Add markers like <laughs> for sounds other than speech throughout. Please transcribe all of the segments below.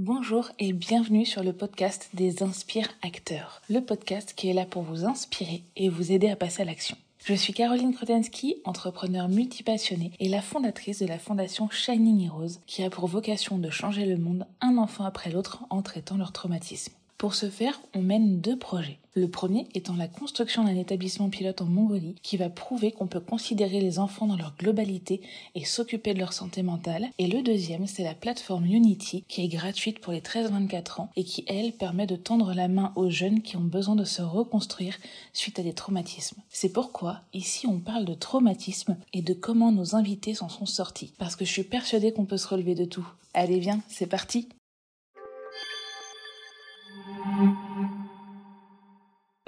Bonjour et bienvenue sur le podcast des Inspire Acteurs, le podcast qui est là pour vous inspirer et vous aider à passer à l'action. Je suis Caroline Krotensky, entrepreneur multipassionnée et la fondatrice de la fondation Shining Heroes qui a pour vocation de changer le monde un enfant après l'autre en traitant leur traumatisme. Pour ce faire, on mène deux projets. Le premier étant la construction d'un établissement pilote en Mongolie qui va prouver qu'on peut considérer les enfants dans leur globalité et s'occuper de leur santé mentale. Et le deuxième, c'est la plateforme Unity qui est gratuite pour les 13-24 ans et qui, elle, permet de tendre la main aux jeunes qui ont besoin de se reconstruire suite à des traumatismes. C'est pourquoi, ici, on parle de traumatisme et de comment nos invités s'en sont sortis. Parce que je suis persuadée qu'on peut se relever de tout. Allez, viens, c'est parti!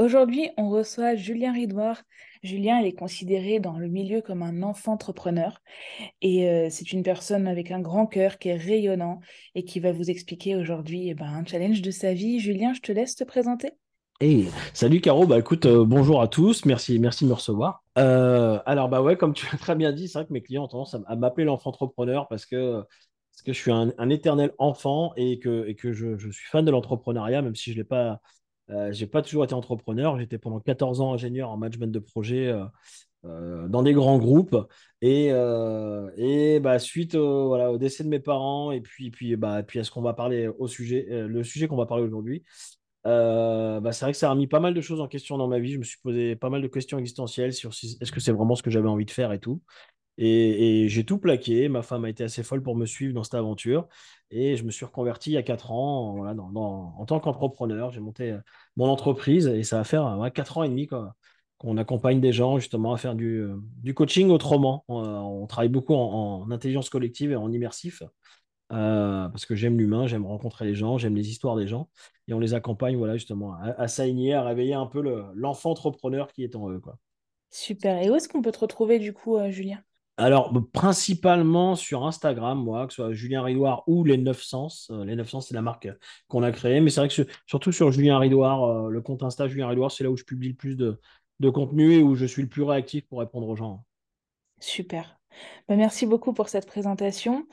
Aujourd'hui, on reçoit Julien Ridoir. Julien, il est considéré dans le milieu comme un enfant entrepreneur et euh, c'est une personne avec un grand cœur qui est rayonnant et qui va vous expliquer aujourd'hui eh ben, un challenge de sa vie. Julien, je te laisse te présenter. Hey, salut Caro, bah écoute, euh, bonjour à tous, merci, merci de me recevoir. Euh, alors bah ouais, comme tu l'as très bien dit, c'est vrai que mes clients ont tendance à, m'appeler l'enfant entrepreneur parce que, parce que je suis un, éternel enfant et que, je, je suis fan de l'entrepreneuriat, même si je ne l'ai pas euh, j'ai pas toujours été entrepreneur. J'étais pendant 14 ans ingénieur en management de projet euh, euh, dans des grands groupes. Et, et bah, suite au décès de mes parents et puis, puis, bah, puis à ce qu'on va parler au sujet, le sujet qu'on va parler aujourd'hui, bah, c'est vrai que ça a remis pas mal de choses en question dans ma vie. Je me suis posé pas mal de questions existentielles sur si, est-ce que c'est vraiment ce que j'avais envie de faire et tout. Et, j'ai tout plaqué. Ma femme a été assez folle pour me suivre dans cette aventure. Et je me suis reconverti il y a 4 ans voilà, en tant qu'entrepreneur. J'ai monté euh, mon entreprise et ça va faire 4 ans et demi qu'on accompagne des gens justement à faire du, euh, coaching autrement. On, travaille beaucoup en, intelligence collective et en immersif. Euh, parce que j'aime l'humain, j'aime rencontrer les gens, j'aime les histoires des gens, et on les accompagne voilà, justement à, à s'aligner, à réveiller un peu l'enfant entrepreneur qui est en eux. Quoi. Super. Et où est-ce qu'on peut te retrouver du coup, Julien alors, principalement sur Instagram, moi, que ce soit Julien Ridoir ou les 900. Euh, les 900, c'est la marque qu'on a créée. Mais c'est vrai que surtout sur Julien Ridoir, euh, le compte Insta Julien Ridoir, c'est là où je publie le plus de, contenu et où je suis le plus réactif pour répondre aux gens. Super. Bah, merci beaucoup pour cette présentation.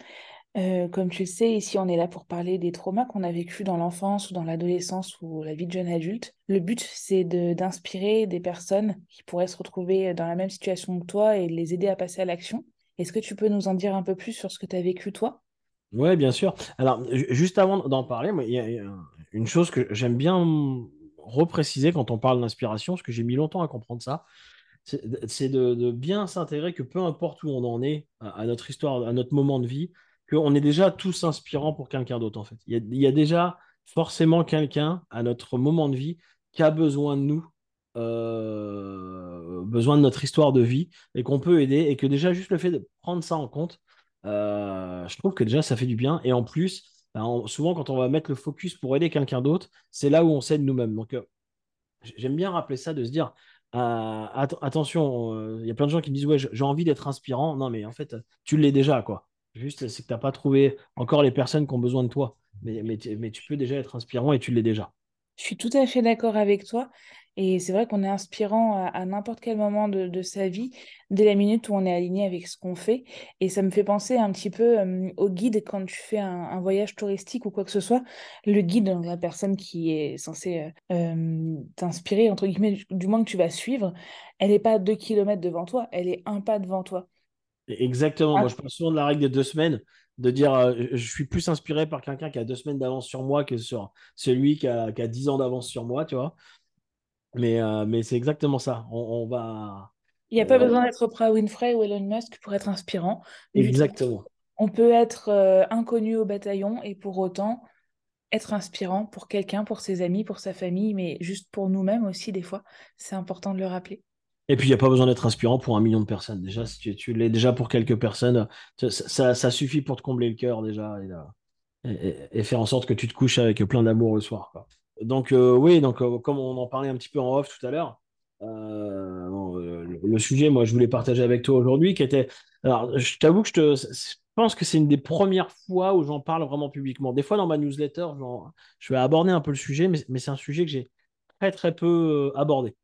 Comme tu le sais, ici, on est là pour parler des traumas qu'on a vécus dans l'enfance ou dans l'adolescence ou la vie de jeune adulte. Le but, c'est d'inspirer des personnes qui pourraient se retrouver dans la même situation que toi et les aider à passer à l'action. Est-ce que tu peux nous en dire un peu plus sur ce que tu as vécu toi? Oui, bien sûr. Alors, juste avant d'en parler, il y a une chose que j'aime bien repréciser quand on parle d'inspiration, parce que j'ai mis longtemps à comprendre ça, c'est de, bien s'intégrer que peu importe où on en est, à notre histoire, à notre moment de vie, qu'on est déjà tous inspirants pour quelqu'un d'autre, en fait. Il y, a, déjà forcément quelqu'un à notre moment de vie qui a besoin de nous, euh, besoin de notre histoire de vie, et qu'on peut aider, et que déjà, juste le fait de prendre ça en compte, euh, je trouve que déjà, ça fait du bien. Et en plus, ben, souvent, quand on va mettre le focus pour aider quelqu'un d'autre, c'est là où on s'aide nous-mêmes. Donc, euh, j'aime bien rappeler ça, de se dire, attention, il y a plein de gens qui disent, ouais, j'ai envie d'être inspirant. Non, mais en fait, tu l'es déjà, quoi. Juste, c'est que tu n'as pas trouvé encore les personnes qui ont besoin de toi. Mais, mais, tu peux déjà être inspirant et tu l'es déjà. Je suis tout à fait d'accord avec toi. Et c'est vrai qu'on est inspirant à, n'importe quel moment de, sa vie, dès la minute où on est aligné avec ce qu'on fait. Et ça me fait penser un petit peu euh, au guide quand tu fais un, voyage touristique ou quoi que ce soit. Le guide, la personne qui est censée euh, euh, t'inspirer, entre guillemets, du moins que tu vas suivre, elle n'est pas deux kilomètres devant toi, elle est un pas devant toi. Exactement. Ah. Moi, je pense souvent de la règle des deux semaines, de dire euh, je suis plus inspiré par quelqu'un qui a deux semaines d'avance sur moi que sur celui qui a, dix ans d'avance sur moi, tu vois. Mais, euh, mais c'est exactement ça. On, va. Il n'y a pas besoin d'être Oprah Winfrey ou Elon Musk pour être inspirant. Exactement. On peut être euh, inconnu au bataillon et pour autant être inspirant pour quelqu'un, pour ses amis, pour sa famille, mais juste pour nous-mêmes aussi, des fois. C'est important de le rappeler. Et puis, il n'y a pas besoin d'être inspirant pour un million de personnes. Déjà, si tu, l'es déjà pour quelques personnes, ça, suffit pour te combler le cœur déjà et, faire en sorte que tu te couches avec plein d'amour le soir. Donc, euh, oui, donc, euh, comme on en parlait un petit peu en off tout à l'heure, euh, le, sujet, moi, je voulais partager avec toi aujourd'hui, qui était. Alors, je t'avoue que je, te, je pense que c'est une des premières fois où j'en parle vraiment publiquement. Des fois, dans ma newsletter, je vais aborder un peu le sujet, mais c'est un sujet que j'ai très, très peu abordé.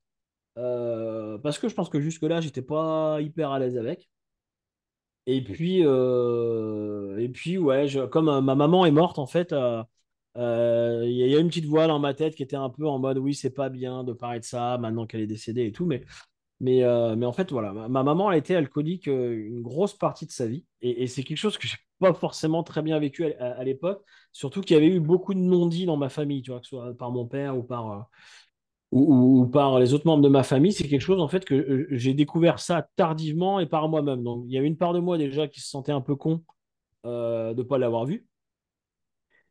Euh, parce que je pense que jusque-là, j'étais pas hyper à l'aise avec. Et puis, euh, et puis ouais, comme euh, ma maman est morte, en fait, Euh, Il y a une petite voix dans ma tête qui était un peu en mode oui, c'est pas bien de parler de ça maintenant qu'elle est décédée et tout, mais, mais, mais en fait, voilà, ma, ma maman, elle était alcoolique une grosse partie de sa vie. Et, et c'est quelque chose que j'ai <laughs> pas forcément très bien vécu à, à- à l'époque, surtout qu'il y avait eu beaucoup de non-dits dans ma famille, tu vois, que ce soit par mon père ou par, ou, ou- ou par les autres membres de ma famille. C'est quelque chose en fait que euh, j'ai découvert ça tardivement et par moi-même. Donc il y avait une part de moi déjà qui se sentait un peu con euh, de ne pas l'avoir vu.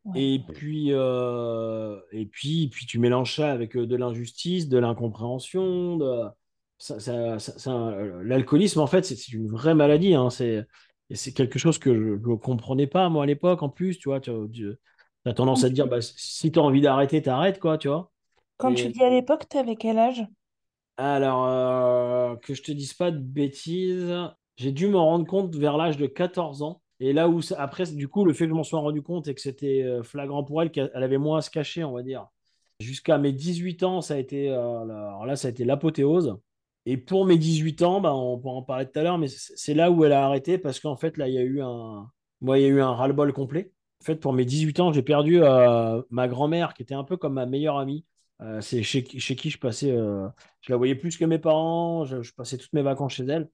Ouais. Et puis, euh, et puis, puis tu mélanges ça avec de l'injustice, de l'incompréhension. De... Ça, ça- ça- ça- l'alcoolisme, en fait, c'est une vraie maladie. hein. C'est, quelque chose que je ne comprenais pas, moi, à l'époque, en plus. Tu vois, tu as tendance à te dire, bah, si tu as envie d'arrêter, t'arrêtes, quoi, tu vois. Quand tu dis à l'époque, t'avais quel âge? alors, euh, que je te dise pas de bêtises, j'ai dû me rendre compte vers l'âge de 14 ans. Et là où, ça- après, du coup, le fait que je m'en sois rendu compte et que c'était euh, flagrant pour elle, qu'elle elle avait moins à se cacher, on va dire. Jusqu'à mes 18 ans, ça a été, euh, la- alors là, ça a été l'apothéose. Et pour mes 18 ans, bah, on pourra en parler tout à l'heure, mais c'est c'est là où elle a arrêté parce qu'en fait, là, il y a eu un, moi, il y a eu un ras-le-bol complet. En fait, pour mes 18 ans, j'ai perdu euh, ma grand-mère, qui était un peu comme ma meilleure amie. Euh, c'est chez, chez qui je passais, euh, je la voyais plus que mes parents, je, passais toutes mes vacances chez elle.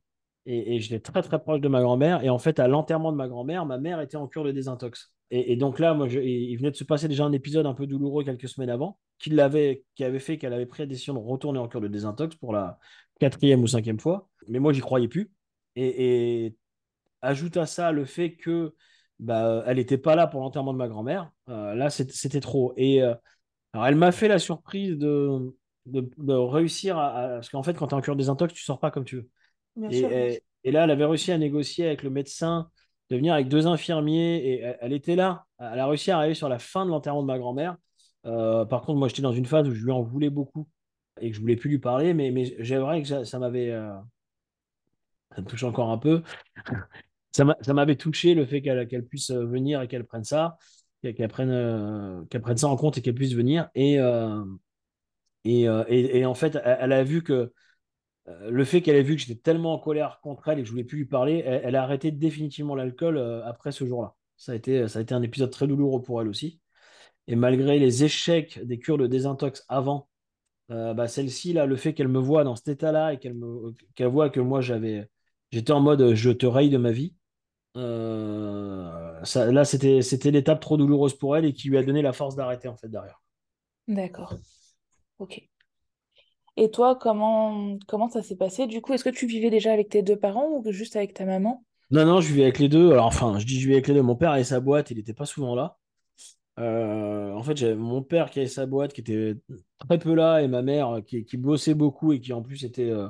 Et, j'étais très, très proche de ma grand-mère. Et en fait, à l'enterrement de ma grand-mère, ma mère était en cure de désintox. Et, donc là, moi, je- il venait de se passer déjà un épisode un peu douloureux quelques semaines avant, qui l'avait, qui avait fait qu'elle avait pris la décision de retourner en cure de désintox pour la quatrième ou cinquième fois. Mais moi, j'y croyais plus. Et, ajoute à ça le fait que bah, elle n'était pas là pour l'enterrement de ma grand-mère. Euh, là, c'était trop. Et alors, elle m'a fait la surprise de, de, de réussir à, à- Parce qu'en fait, quand tu es en cure de désintox, tu sors pas comme tu veux. Bien Et, sûr. et, et là, elle avait réussi à négocier avec le médecin de venir avec deux infirmiers et elle, elle était là. Elle a réussi à arriver sur la fin de l'enterrement de ma grand-mère. Euh, par contre, moi, j'étais dans une phase où je lui en voulais beaucoup et que je voulais plus lui parler, mais, mais j'ai vrai que ça, ça m'avait, euh, ça me touche encore un peu. <laughs> Ça m'a- ça m'avait touché le fait qu'elle qu'elle puisse euh, venir et qu'elle prenne ça, qu'elle qu'elle prenne, euh, qu'elle prenne ça en compte et qu'elle puisse venir. Et, euh, euh, et, et en fait, elle, a vu que euh, le fait qu'elle ait vu que j'étais tellement en colère contre elle et que je voulais plus lui parler, elle, a arrêté définitivement l'alcool après ce jour-là. Ça a été, ça a été un épisode très douloureux pour elle aussi. Et malgré les échecs des cures de désintox avant, bah, celle-ci, le fait qu'elle me voit dans cet état-là et qu'elle qu'elle voit que moi, j'étais en mode je te raye de ma vie, ça, là, c'était, c'était l'étape trop douloureuse pour elle et qui lui a donné la force d'arrêter en fait derrière. D'accord. Ok. Et toi, comment, comment ça s'est passé? Du coup, est-ce que tu vivais déjà avec tes deux parents ou juste avec ta maman? Non, non, je vivais avec les deux. Alors, enfin, je dis je vivais avec les deux. Mon père avait sa boîte, il n'était pas souvent là. Euh, en fait, j'avais mon père qui avait sa boîte, qui était très peu là, et ma mère euh, qui, qui bossait beaucoup et qui en plus était euh,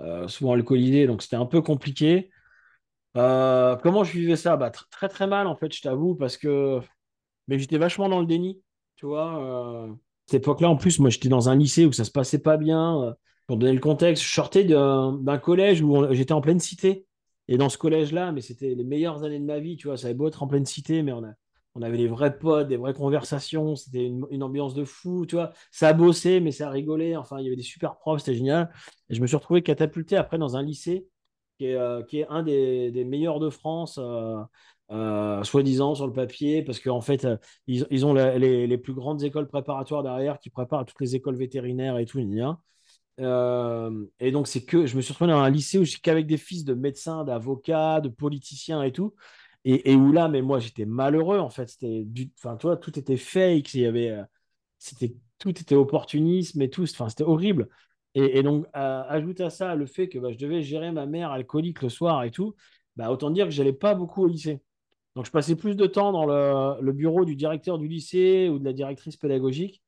euh, souvent alcoolisée, donc c'était un peu compliqué. Euh, comment je vivais ça? Bah, tr- très très mal en fait, je t'avoue, parce que mais j'étais vachement dans le déni, tu vois. euh. cette époque-là, en plus, moi j'étais dans un lycée où ça se passait pas bien. euh, pour donner le contexte, je sortais d'un collège où j'étais en pleine cité. Et dans ce collège-là, mais c'était les meilleures années de ma vie, tu vois. Ça avait beau être en pleine cité, mais on avait des vrais potes, des vraies conversations. C'était une, une ambiance de fou, tu vois. Ça bossait, mais ça rigolait. Enfin, il y avait des super profs, c'était génial. Et je me suis retrouvé catapulté après dans un lycée qui est, euh, qui est un des, meilleurs de France. euh, euh, soi-disant sur le papier, parce qu'en fait, ils, ont les, plus grandes écoles préparatoires derrière qui préparent toutes les écoles vétérinaires et tout. et donc, c'est que je me suis retrouvé dans un lycée où j'étais qu'avec des fils de médecins, d'avocats, de politiciens et tout. Et, et où là, mais moi, j'étais malheureux en fait. C'était du, enfin, tu vois, tout était fake. Il y avait, c'était, tout était opportunisme et tout. Enfin, c'était horrible. Et, donc, ajoute à ça le fait que bah, je devais gérer ma mère alcoolique le soir et tout. Bah, autant dire que j'allais pas beaucoup au lycée. Donc, je passais plus de temps dans le, bureau du directeur du lycée ou de la directrice pédagogique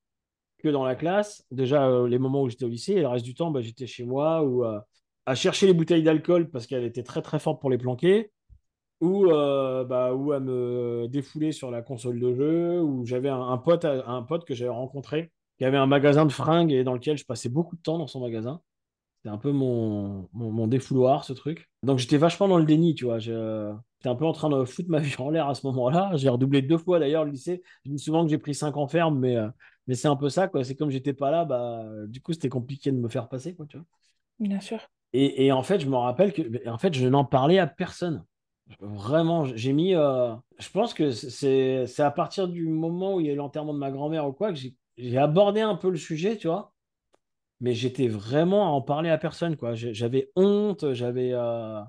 que dans la classe. Déjà, euh, les moments où j'étais au lycée, et le reste du temps, bah, j'étais chez moi ou euh, à chercher les bouteilles d'alcool parce qu'elle était très très forte pour les planquer, ou, euh, ou à me défouler sur la console de jeu, ou j'avais un, un pote, un pote que j'avais rencontré qui avait un magasin de fringues et dans lequel je passais beaucoup de temps dans son magasin. C'était un peu mon, mon, mon défouloir, ce truc. Donc j'étais vachement dans le déni, tu vois. J'étais un peu en train de foutre ma <laughs> vie en l'air à ce moment-là. J'ai redoublé deux fois d'ailleurs le lycée. Je dis souvent que j'ai pris cinq en ferme, mais, euh, mais c'est un peu ça, quoi. C'est comme j'étais pas là, bah, du coup, c'était compliqué de me faire passer, quoi, tu vois. Bien sûr. Et, et en fait, je me rappelle que, en fait, je n'en parlais à personne. Vraiment, j'ai mis. euh, je pense que c'est c'est à partir du moment où il y a eu l'enterrement de ma grand-mère ou quoi que j'ai j'ai abordé un peu le sujet, tu vois. Mais j'étais vraiment à en parler à personne, quoi. J'avais honte, j'avais. euh,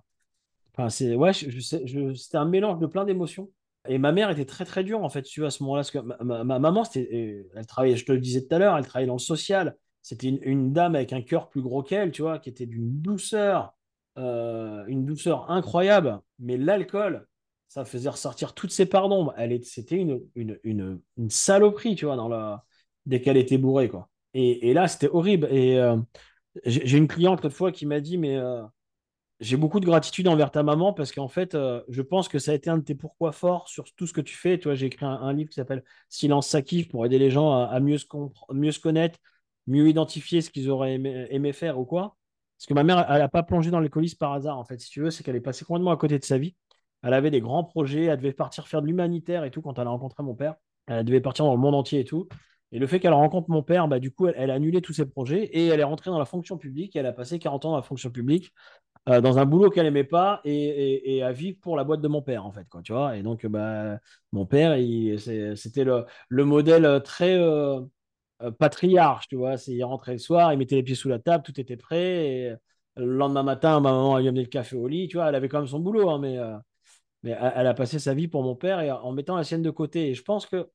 Enfin, ouais, c'était un mélange de plein d'émotions. Et ma mère était très très dure en fait, tu vois, à ce moment-là. Parce que ma, ma- ma maman, c'était, euh, elle travaillait, je te le disais tout à l'heure, elle travaillait dans le social. C'était une, dame avec un cœur plus gros qu'elle, tu vois, qui était d'une douceur, euh, une douceur incroyable. Mais l'alcool, ça faisait ressortir toutes ses parts d'ombre. Elle est, c'était une, une, une saloperie, tu vois, dans la, dès qu'elle était bourrée, quoi. Et, là, c'était horrible. Et euh, j'ai une cliente l'autre fois qui m'a dit, mais euh, j'ai beaucoup de gratitude envers ta maman parce qu'en fait, euh, je pense que ça a été un de tes pourquoi forts sur tout ce que tu fais. J'ai écrit un, livre qui s'appelle Silence s'acquive pour aider les gens à, mieux, se mieux se connaître, mieux identifier ce qu'ils auraient aimé, aimé faire ou quoi. Parce que ma mère, elle n'a pas plongé dans l'alcoolisme par hasard, en fait. Si tu veux, c'est qu'elle est passée complètement à côté de sa vie. Elle avait des grands projets, elle devait partir faire de l'humanitaire et tout quand elle a rencontré mon père. Elle devait partir dans le monde entier et tout. Et le fait qu'elle rencontre mon père, bah, du coup, elle, a annulé tous ses projets et elle est rentrée dans la fonction publique. Elle a passé 40 ans dans la fonction publique euh, dans un boulot qu'elle aimait pas et, et- et à vivre pour la boîte de mon père, en fait, quoi, tu vois. Et donc, bah, mon père, c'était le, le modèle très euh, euh, patriarche, tu vois. Il rentrait le soir, il mettait les pieds sous la table, tout était prêt. Et le lendemain matin, ma maman, lui amenait le café au lit, tu vois. Elle avait quand même son boulot, hein, mais, euh, mais elle, elle a passé sa vie pour mon père et en mettant la sienne de côté. Et je pense que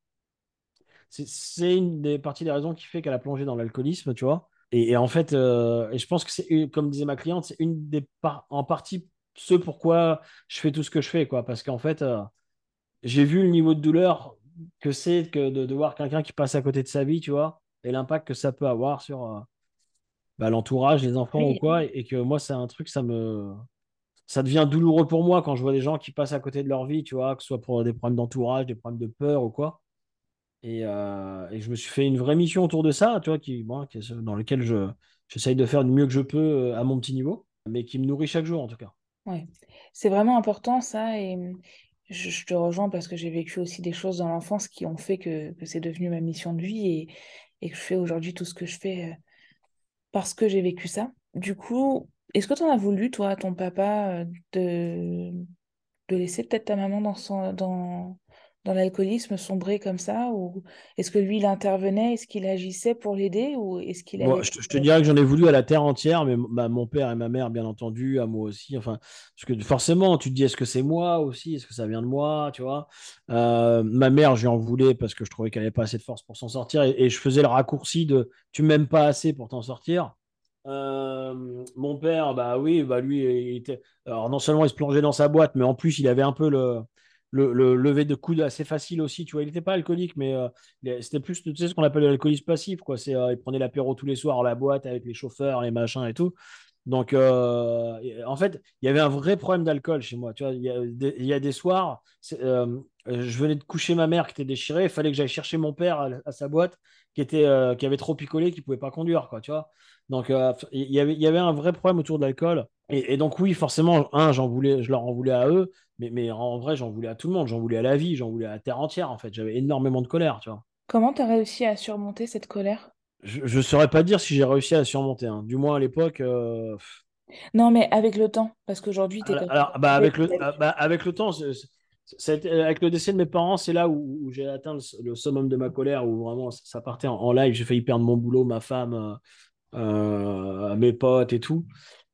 c'est une des parties des raisons qui fait qu'elle a plongé dans l'alcoolisme, tu vois. Et, et en fait, euh, et je pense que c'est, comme disait ma cliente, c'est une des par- en partie ce pourquoi je fais tout ce que je fais, quoi. Parce qu'en fait, euh, j'ai vu le niveau de douleur que c'est que de, de voir quelqu'un qui passe à côté de sa vie, tu vois, et l'impact que ça peut avoir sur euh, bah, l'entourage, les enfants ou quoi. Et, et que moi, c'est un truc, ça me. Ça devient douloureux pour moi quand je vois des gens qui passent à côté de leur vie, tu vois, que ce soit pour des problèmes d'entourage, des problèmes de peur ou quoi. Et, euh, et je me suis fait une vraie mission autour de ça, tu vois, qui, dans lequel je, j'essaye de faire du mieux que je peux euh, à mon petit niveau, mais qui me nourrit chaque jour en tout cas. Ouais. C'est vraiment important ça et hum, je, te rejoins parce que j'ai vécu aussi des choses dans l'enfance qui ont fait que, que c'est devenu ma mission de vie et, et que je fais aujourd'hui tout ce que je fais euh, parce que j'ai vécu ça. Du coup, est-ce que tu en as voulu, toi, ton papa, de, de laisser peut-être ta maman dans son, dans, dans l'alcoolisme sombrer comme ça ou est-ce que lui, il intervenait, est-ce qu'il agissait pour l'aider ou est-ce qu'il Bon, je, te je te dirais que j'en ai voulu à la terre entière, mais bah, mon père et ma mère, bien entendu, à moi aussi. Enfin, parce que forcément, tu te dis, est-ce que c'est moi aussi? Est-ce que ça vient de moi? Tu vois? Euh, ma mère, je lui en voulais parce que je trouvais qu'elle n'avait pas assez de force pour s'en sortir et, et je faisais le raccourci de tu m'aimes pas assez pour t'en sortir. Euh, mon père, bah oui, bah lui, il était. Alors, non seulement il se plongeait dans sa boîte, mais en plus, il avait un peu le, le, le lever de coude assez facile aussi. Tu vois, il n'était pas alcoolique, mais euh, c'était plus, tu sais, ce qu'on appelle l'alcoolisme passif, quoi. C'est, euh, il prenait l'apéro tous les soirs à la boîte avec les chauffeurs, les machins et tout. Donc, euh, en fait, il y avait un vrai problème d'alcool chez moi. Tu vois, il y a des, soirs, c'est, euh, je venais de coucher ma mère qui était déchirée, il fallait que j'aille chercher mon père à, sa boîte qui était, euh, qui avait trop picolé, qui pouvait pas conduire, quoi. Tu vois. Donc, euh, il y avait, y avait un vrai problème autour de l'alcool. Et, et donc, oui, forcément, un, j'en voulais, je leur en voulais à eux, mais, mais en vrai, j'en voulais à tout le monde. J'en voulais à la vie, j'en voulais à la terre entière, en fait. J'avais énormément de colère, tu vois. Comment tu as réussi à surmonter cette colère? Je ne saurais pas dire si j'ai réussi à surmonter. hein. Du moins, à l'époque, euh, Non, mais avec le temps, parce qu'aujourd'hui, tu es alors, bah, avec le, ah, bah, avec le temps, été- avec le décès de mes parents, c'est là où, où j'ai atteint le, le summum de ma colère, où vraiment ça partait en, en live. J'ai failli perdre mon boulot, ma femme, euh, euh, mes potes et tout.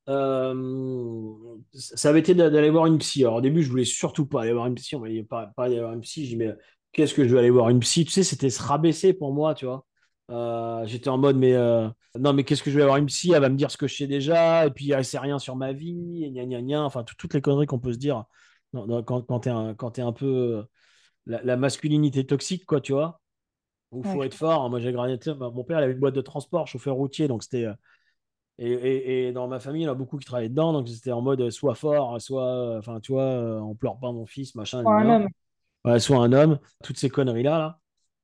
Euh, ça avait été d'a- d'aller voir une psy. Alors au début, je voulais surtout pas aller voir une psy. On m'a dit pas, pas aller voir une psy. J'ai dit, mais qu'est-ce que je vais aller voir une psy? Tu sais, c'était se rabaisser pour moi, tu vois. Euh, j'étais en mode, mais euh, non, mais qu'est-ce que je vais aller voir une psy? Elle va me dire ce que je sais déjà, et puis elle sait rien sur ma vie, et gna gna gna. Enfin, tout- toutes les conneries qu'on peut se dire non, non, quand, quand t'es un, quand t'es un peu euh, la, la masculinité toxique, quoi, tu vois. Où Ouais, faut être fort. Moi, j'ai gagné. Mon père, il avait une boîte de transport, chauffeur routier, donc c'était. et, et- et dans ma famille, il y en a beaucoup qui travaillaient dedans, donc c'était en mode soit fort, soit, enfin, tu vois, on pleure pas mon fils, machin, pour un homme. Ouais, soit un homme, toutes ces conneries-là, là.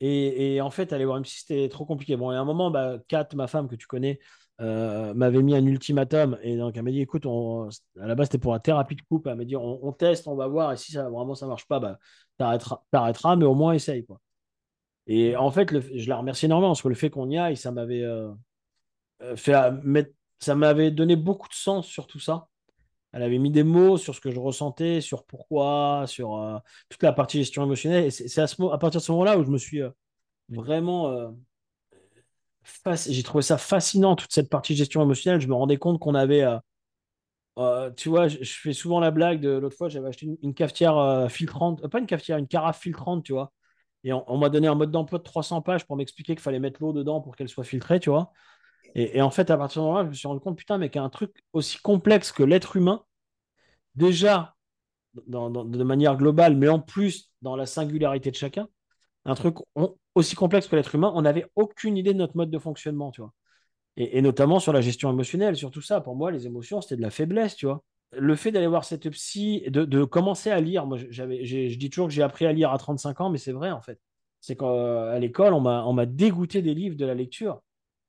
Et, en fait, aller voir une psy, c'était trop compliqué. Bon, et à un moment, bah, Kat, ma femme que tu connais, euh, m'avait mis un ultimatum, et donc elle m'a dit, écoute, à la base, c'était pour la thérapie de couple, elle m'a dit, on, teste, on va voir, et si vraiment ça marche pas, bah, t'arrêteras, t'arrêteras, mais au moins essaye, quoi. Et en fait, je la remercie énormément, parce que le fait qu'on y aille, ça m'avait euh, euh, fait mettre, ça m'avait donné beaucoup de sens sur tout ça. Elle avait mis des mots sur ce que je ressentais, sur pourquoi, sur euh, toute la partie gestion émotionnelle. C'est à, partir de ce moment-là où je me suis euh, vraiment. Euh, j'ai trouvé ça fascinant, toute cette partie gestion émotionnelle. Je me rendais compte qu'on avait. tu vois, je, fais souvent la blague de l'autre fois, j'avais acheté une, cafetière filtrante, pas une cafetière, une carafe filtrante, tu vois. Et on, m'a donné un mode d'emploi de 300 pages pour m'expliquer qu'il fallait mettre l'eau dedans pour qu'elle soit filtrée, tu vois. Et, en fait, à partir de moment-là, je me suis rendu compte, putain, mais qu'il y a un truc aussi complexe que l'être humain, déjà de manière globale, mais en plus dans la singularité de chacun, un truc aussi complexe que l'être humain, on n'avait aucune idée de notre mode de fonctionnement, tu vois. Et, notamment sur la gestion émotionnelle, sur tout ça. Pour moi, les émotions, c'était de la faiblesse, tu vois. Le fait d'aller voir cette psy, de, de commencer à lire, moi, j'avais, je dis toujours que j'ai appris à lire à 35 ans, mais c'est vrai, en fait. C'est qu'à l'école, on m'a dégoûté des livres de la lecture.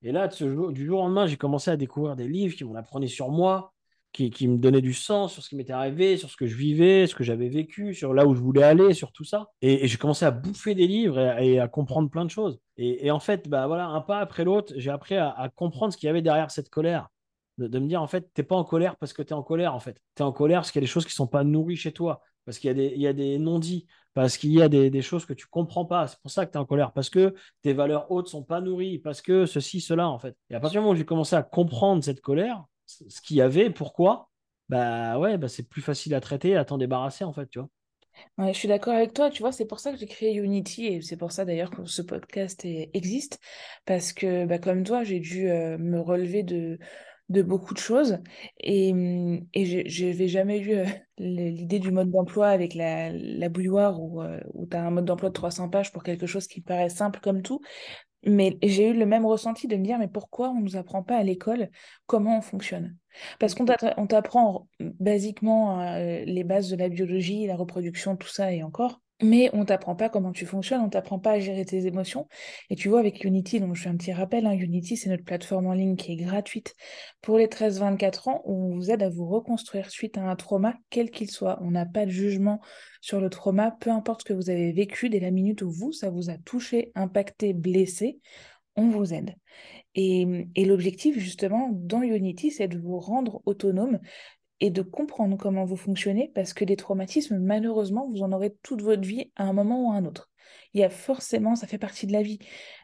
Et là, du jour au lendemain, j'ai commencé à découvrir des livres qui m'en apprenaient sur moi, qui, me donnaient du sens sur ce qui m'était arrivé, sur ce que je vivais, ce que j'avais vécu, sur là où je voulais aller, sur tout ça. Et, j'ai commencé à bouffer des livres et, à comprendre plein de choses. Et, en fait, bah voilà, un pas après l'autre, j'ai appris à, comprendre ce qu'il y avait derrière cette colère. De, me dire, en fait, tu n'es pas en colère parce que tu es en colère, en fait. Tu es en colère parce qu'il y a des choses qui ne sont pas nourries chez toi, parce qu'il y a des non-dits, parce qu'il y a des, choses que tu comprends pas. C'est pour ça que tu es en colère, parce que tes valeurs hautes sont pas nourries, parce que ceci, cela, en fait. Et à partir du moment où j'ai commencé à comprendre cette colère, ce qu'il y avait, pourquoi, bah ouais, bah c'est plus facile à traiter, à t'en débarrasser, en fait, tu vois. Je suis d'accord avec toi, tu vois, c'est pour ça que j'ai créé Unity et c'est pour ça d'ailleurs que ce podcast existe, parce que bah, comme toi, j'ai dû euh, me relever de, de beaucoup de choses. Et, mmh, et je n'avais jamais eu euh, <laughs> l'idée du mode d'emploi avec la, la bouilloire où, euh, tu as un mode d'emploi de 300 pages pour quelque chose qui paraît simple comme tout. Mais j'ai eu le même ressenti de me dire, mais pourquoi on ne nous apprend pas à l'école comment on fonctionne? Parce qu'on t'apprend basiquement euh, les bases de la biologie, la reproduction, tout ça et encore. Mais on t'apprend pas comment tu fonctionnes, on t'apprend pas à gérer tes émotions. Et tu vois, avec Unity, donc je fais un petit rappel, hein, Unity, c'est notre plateforme en ligne qui est gratuite pour les 13-24 ans, où on vous aide à vous reconstruire suite à un trauma, quel qu'il soit. On n'a pas de jugement sur le trauma, peu importe ce que vous avez vécu, dès la minute où vous, ça vous a touché, impacté, blessé, on vous aide. Et, et l'objectif, justement, dans Unity, c'est de vous rendre autonome et de comprendre comment vous fonctionnez parce que des traumatismes, malheureusement, vous en aurez toute votre vie à un moment ou à un autre. Il y a forcément, ça fait partie de la vie,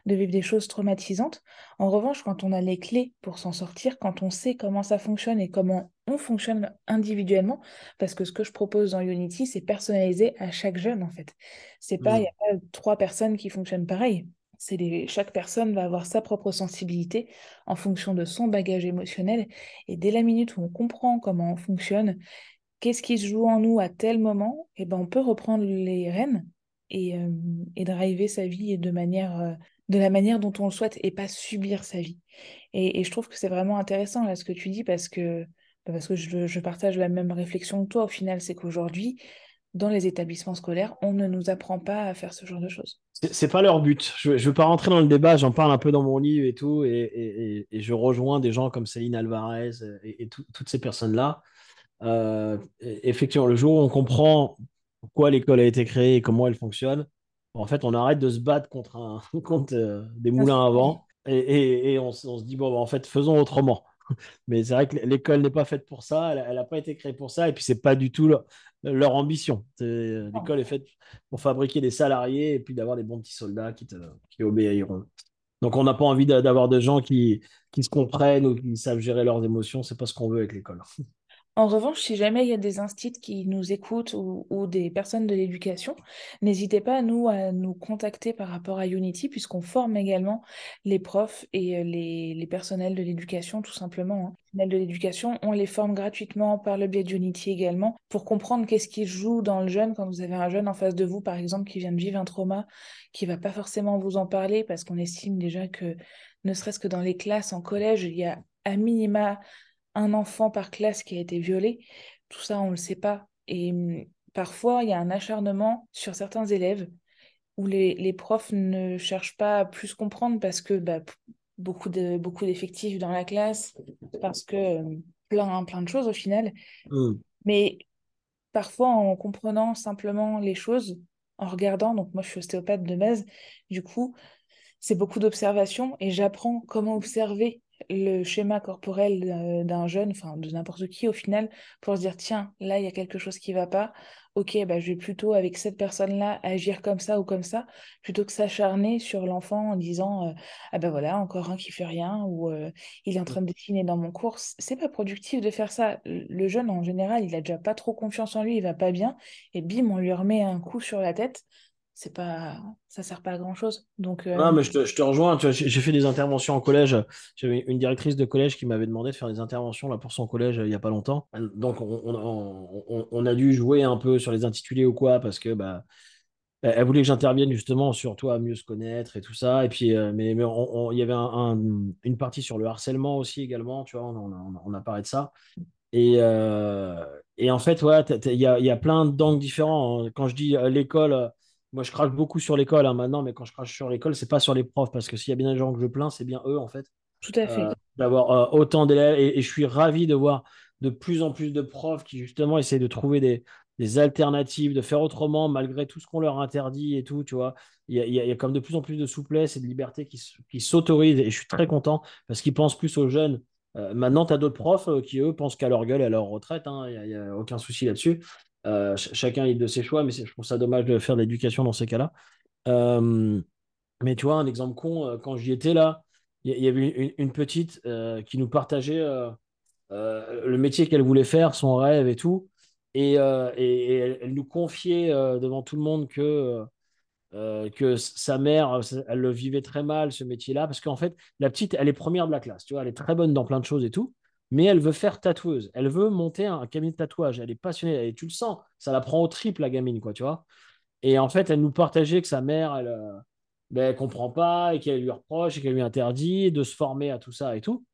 de vivre des choses traumatisantes. En revanche, quand on a les clés pour s'en sortir, quand on sait comment ça fonctionne et comment on fonctionne individuellement, parce que ce que je propose dans Unity, c'est personnalisé à chaque jeune, en fait. C'est pas, il n'y a pas trois personnes qui fonctionnent pareil chaque personne va avoir sa propre sensibilité en fonction de son bagage émotionnel. Et dès la minute où on comprend comment on fonctionne, qu'est-ce qui se joue en nous à tel moment, et eh ben on peut reprendre les rênes et, euh, et driver sa vie de manière euh, de la manière dont on le souhaite et pas subir sa vie. Et, je trouve que c'est vraiment intéressant ce que tu dis parce que bah, parce que je, je partage la même réflexion que toi au final, c'est qu'aujourd'hui dans les établissements scolaires, on ne nous apprend pas à faire ce genre de choses. C'est pas leur but. Je ne veux pas rentrer dans le débat, j'en parle un peu dans mon livre et tout, et, je rejoins des gens comme Céline Alvarez et, toutes ces personnes-là. Euh, effectivement, le jour où on comprend pourquoi l'école a été créée et comment elle fonctionne, en fait, on arrête de se battre contre, un, <laughs> contre euh, des moulins à vent et, on, on, se dit, bon, bah, en fait, faisons autrement. Mais c'est vrai que l'école n'est pas faite pour ça, elle n'a pas été créée pour ça, et puis c'est pas du tout leur, ambition. L'école est faite pour fabriquer des salariés et puis d'avoir des bons petits soldats qui, te, qui obéiront. Donc on n'a pas envie d'avoir des gens qui, qui se comprennent ou qui savent gérer leurs émotions, c'est pas ce qu'on veut avec l'école. En revanche, si jamais il y a des instituts qui nous écoutent ou, des personnes de l'éducation, n'hésitez pas à nous, à nous contacter par rapport à Unity, puisqu'on forme également les profs et euh, les, personnels de l'éducation, tout simplement. Hein. Personnels de l'éducation, on les forme gratuitement par le biais d'Unity également, pour comprendre qu'est-ce qui joue dans le jeune quand vous avez un jeune en face de vous, par exemple, qui vient de vivre un trauma, qui va pas forcément vous en parler, parce qu'on estime déjà que, ne serait-ce que dans les classes en collège, il y a à minima un enfant par classe qui a été violé. Tout ça, on ne le sait pas. Et mmh, parfois, il y a un acharnement sur certains élèves où les, profs ne cherchent pas à plus comprendre parce que bah, beaucoup de beaucoup d'effectifs dans la classe, parce que plein, plein de choses au final. Mmh. Mais parfois, en comprenant simplement les choses, en regardant, donc moi je suis ostéopathe de base, du coup, c'est beaucoup d'observation et j'apprends comment observer le schéma corporel d'un jeune, enfin de n'importe qui au final, pour se dire tiens, là il y a quelque chose qui va pas, ok, bah, je vais plutôt avec cette personne-là agir comme ça ou comme ça, plutôt que s'acharner sur l'enfant en disant euh, ah ben voilà, encore un qui fait rien ou euh, il est en train de dessiner dans mon cours. C'est pas productif de faire ça. Le jeune en général, il a déjà pas trop confiance en lui, il va pas bien, et bim, on lui remet un coup sur la tête c'est pas ça sert pas à grand chose donc euh, mais je te, je te rejoins j'ai fait des interventions en collège. J'avais une directrice de collège qui m'avait demandé de faire des interventions là pour son collège euh, il y a pas longtemps. Donc on, on, a dû jouer un peu sur les intitulés ou quoi parce que bah elle voulait que j'intervienne justement sur toi mieux se connaître et tout ça. Et puis euh, mais, il y avait un, une partie sur le harcèlement aussi également tu vois on, a, parlé de ça. Et, et en fait ouais il y a, y a, plein d'angles différents hein. quand je dis l'école moi, je crache beaucoup sur l'école hein, maintenant, mais quand je crache sur l'école, c'est pas sur les profs, parce que s'il y a bien des gens que je plains, c'est bien eux, en fait. Tout à fait. Euh, d'avoir euh, autant d'élèves, et, je suis ravi de voir de plus en plus de profs qui, justement, essayent de trouver des, alternatives, de faire autrement, malgré tout ce qu'on leur interdit et tout, tu vois. Il y a, comme de plus en plus de souplesse et de liberté qui, qui s'autorisent, et je suis très content, parce qu'ils pensent plus aux jeunes. Euh, maintenant, tu as d'autres profs qui, eux, pensent qu'à leur gueule et à leur retraite, hein. il n'y a, aucun souci là-dessus. Euh, chacun est de ses choix, mais je trouve ça dommage de faire de l'éducation dans ces cas-là. Euh, mais tu vois, un exemple con, euh, quand j'y étais là, il y, avait une, petite qui nous partageait le métier qu'elle voulait faire, son rêve et tout. Et, elle, nous confiait devant tout le monde que, que sa mère, elle le vivait très mal, ce métier-là, parce qu'en fait, la petite, elle est première de la classe, tu vois, elle est très bonne dans plein de choses et tout mais elle veut faire tatoueuse. Elle veut monter un, cabinet de tatouage. Elle est passionnée. Tu le sens, ça la prend au triple, la gamine, quoi, tu vois. Et en fait, elle nous partageait que sa mère, elle ne euh, ben, comprend pas et qu'elle lui reproche et qu'elle lui interdit de se former à tout ça et tout.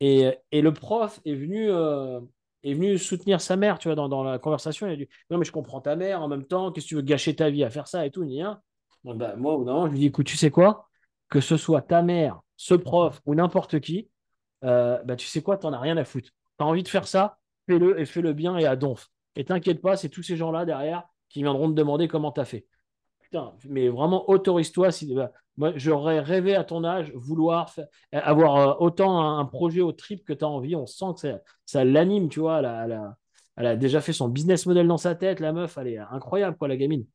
Et, et le prof est venu, euh, est venu soutenir sa mère, tu vois, dans, dans, la conversation. Il a dit Non, mais je comprends ta mère en même temps. Qu'est-ce que tu veux gâcher ta vie à faire ça et tout ni bon, ben, Moi, non, je lui dis Écoute, tu sais quoi? Que ce soit ta mère, ce prof ou n'importe qui, euh, bah, tu sais quoi, tu n'en as rien à foutre. Tu as envie de faire ça, fais-le et fais-le bien et à donf. Et t'inquiète pas, c'est tous ces gens-là derrière qui viendront te demander comment tu as fait. Putain, mais vraiment, autorise-toi. Si, bah, moi, j'aurais rêvé à ton âge vouloir avoir euh, autant un, projet au trip que tu as envie. On sent que ça, l'anime, tu vois. Elle a, déjà fait son business model dans sa tête. La meuf, elle est incroyable, quoi, la gamine.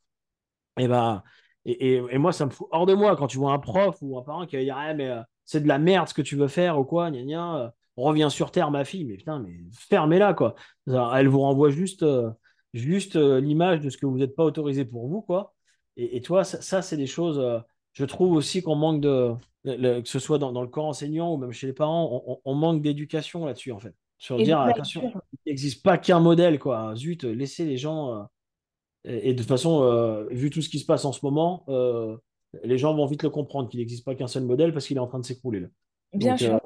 Et, bah, et, moi, ça me fout hors de moi quand tu vois un prof ou un parent qui va dire ah, mais euh, c'est de la merde ce que tu veux faire ou quoi, gna gna, euh, reviens sur terre, ma fille, mais putain, mais fermez-la, quoi. Elle vous renvoie juste, euh, juste euh, l'image de ce que vous n'êtes pas autorisé pour vous, quoi. Et, toi, ça, c'est des choses, je trouve aussi qu'on manque de, que ce soit dans, le corps enseignant ou même chez les parents, on, manque d'éducation là-dessus, en fait. Sur dire, attention, il n'existe pas qu'un modèle, quoi. Zut, laissez les gens. et, de toute façon, vu tout ce qui se passe en ce moment, les gens vont vite le comprendre qu'il n'existe pas qu'un seul modèle parce qu'il est en train de s'écrouler. Bien sûr.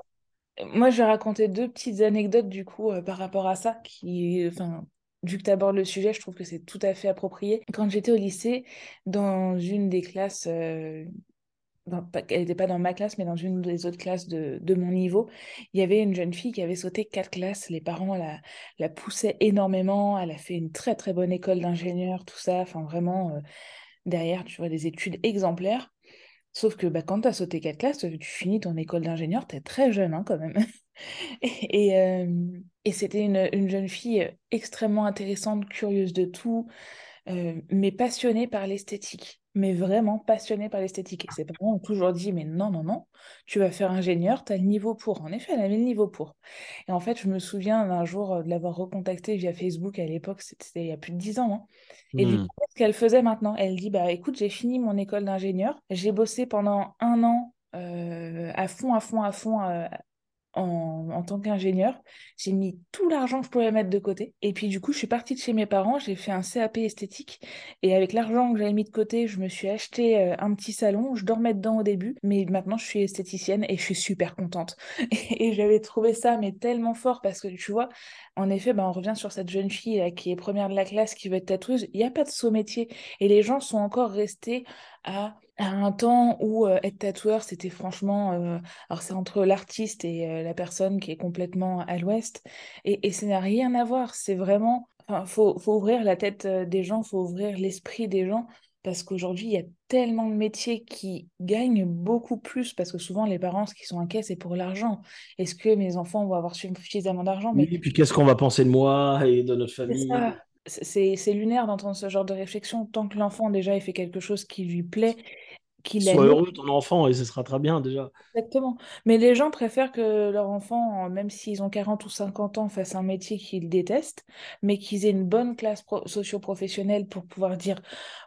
Euh, Moi, je vais raconter deux petites anecdotes du coup euh, par rapport à ça, qui, enfin, vu que tu abordes le sujet, je trouve que c'est tout à fait approprié. Quand j'étais au lycée, dans une des classes, euh, elle n'était pas dans ma classe, mais dans une des autres classes de, de, mon niveau, il y avait une jeune fille qui avait sauté quatre classes. Les parents la, la poussaient énormément. Elle a fait une très très bonne école d'ingénieur, tout ça. Enfin, vraiment, derrière, tu vois, des études exemplaires. Sauf que bah, quand tu as sauté quatre classes, tu finis ton école d'ingénieur, tu es très jeune hein, quand même. <laughs> et, et, c'était une, une, jeune fille extrêmement intéressante, curieuse de tout, mais passionnée par l'esthétique mais vraiment passionnée par l'esthétique. Et ses parents ont toujours dit, mais non, non, non, tu vas faire ingénieur, tu as le niveau pour. En effet, elle avait le niveau pour. Et en fait, je me souviens d'un jour euh, de l'avoir recontactée via Facebook à l'époque, c'était il y a plus de dix ans. Hein. Et du mmh. coup, ce qu'elle faisait maintenant, elle dit, bah écoute, j'ai fini mon école d'ingénieur, j'ai bossé pendant un an euh, à fond, à fond, à fond euh, en, tant qu'ingénieur. J'ai mis tout l'argent que je pouvais mettre de côté. Et puis du coup, je suis partie de chez mes parents, j'ai fait un CAP esthétique. Et avec l'argent que j'avais mis de côté, je me suis acheté euh, un petit salon. Je dormais dedans au début, mais maintenant je suis esthéticienne et je suis super contente. <laughs> Et, j'avais trouvé ça mais tellement fort parce que tu vois, en effet, ben, on revient sur cette jeune fille qui est première de la classe, qui veut être tatoueuse. Il n'y a pas de saut métier. Et les gens sont encore restés à à un temps où euh, être tatoueur, c'était franchement... Euh, alors c'est entre l'artiste et euh, la personne qui est complètement à l'ouest. Et, et ça n'a rien à voir. C'est vraiment... Enfin, faut, faut ouvrir la tête des gens, faut ouvrir l'esprit des gens parce qu'aujourd'hui, il y a tellement de métiers qui gagnent beaucoup plus, parce que souvent, les parents, ce qui sont inquiets, c'est pour l'argent. Est-ce que mes enfants vont avoir suffisamment d'argent? Oui, puis qu'est-ce qu'on va penser de moi et de notre famille? C'est lunaire d'entendre ce genre de réflexion. Tant que l'enfant, déjà, il fait quelque chose qui lui plaît, qu'il Sois heureux ton enfant et ce sera très bien déjà. Exactement. Mais les gens préfèrent que leur enfant, même s'ils ont 40 ou 50 ans, fasse un métier qu'ils détestent, mais qu'ils aient une bonne classe socio-professionnelle pour pouvoir dire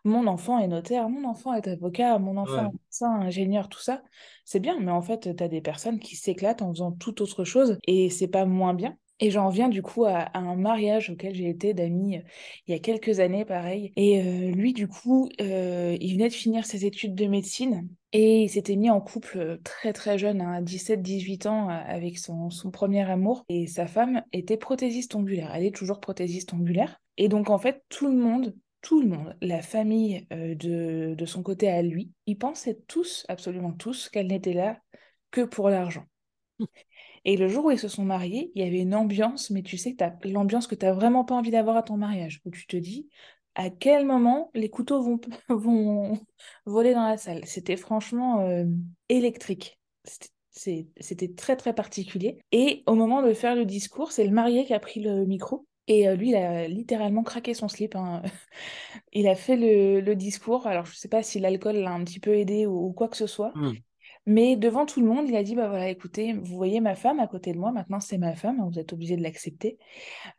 mon enfant est notaire, mon enfant est avocat, mon enfant est ingénieur, tout ça. C'est bien, mais en fait, tu as des personnes qui s'éclatent en faisant toute autre chose et c'est pas moins bien. Et j'en viens du coup à, un mariage auquel j'ai été d'amis euh, il y a quelques années, pareil. Et euh, lui, du coup, euh, il venait de finir ses études de médecine et il s'était mis en couple très très jeune, hein, à 17-18 ans, avec son, premier amour. Et sa femme était prothésiste ongulaire. Elle est toujours prothésiste ongulaire. Et donc, en fait, tout le monde, tout le monde, la famille de, de son côté à lui, ils pensaient tous, absolument tous, qu'elle n'était là que pour l'argent. Et le jour où ils se sont mariés, il y avait une ambiance, mais tu sais l'ambiance que tu n'as vraiment pas envie d'avoir à ton mariage, où tu te dis à quel moment les couteaux vont, <laughs> vont voler dans la salle? C'était franchement euh, électrique. C'était très très particulier. Et au moment de faire le discours, c'est le marié qui a pris le micro. Et euh, lui, il a littéralement craqué son slip. Hein. <laughs> il a fait le, discours. Alors, je ne sais pas si l'alcool l'a un petit peu aidé ou, quoi que ce soit. Mmh. Mais devant tout le monde, il a dit, bah voilà, écoutez, vous voyez ma femme à côté de moi, maintenant c'est ma femme, hein, vous êtes obligé de l'accepter.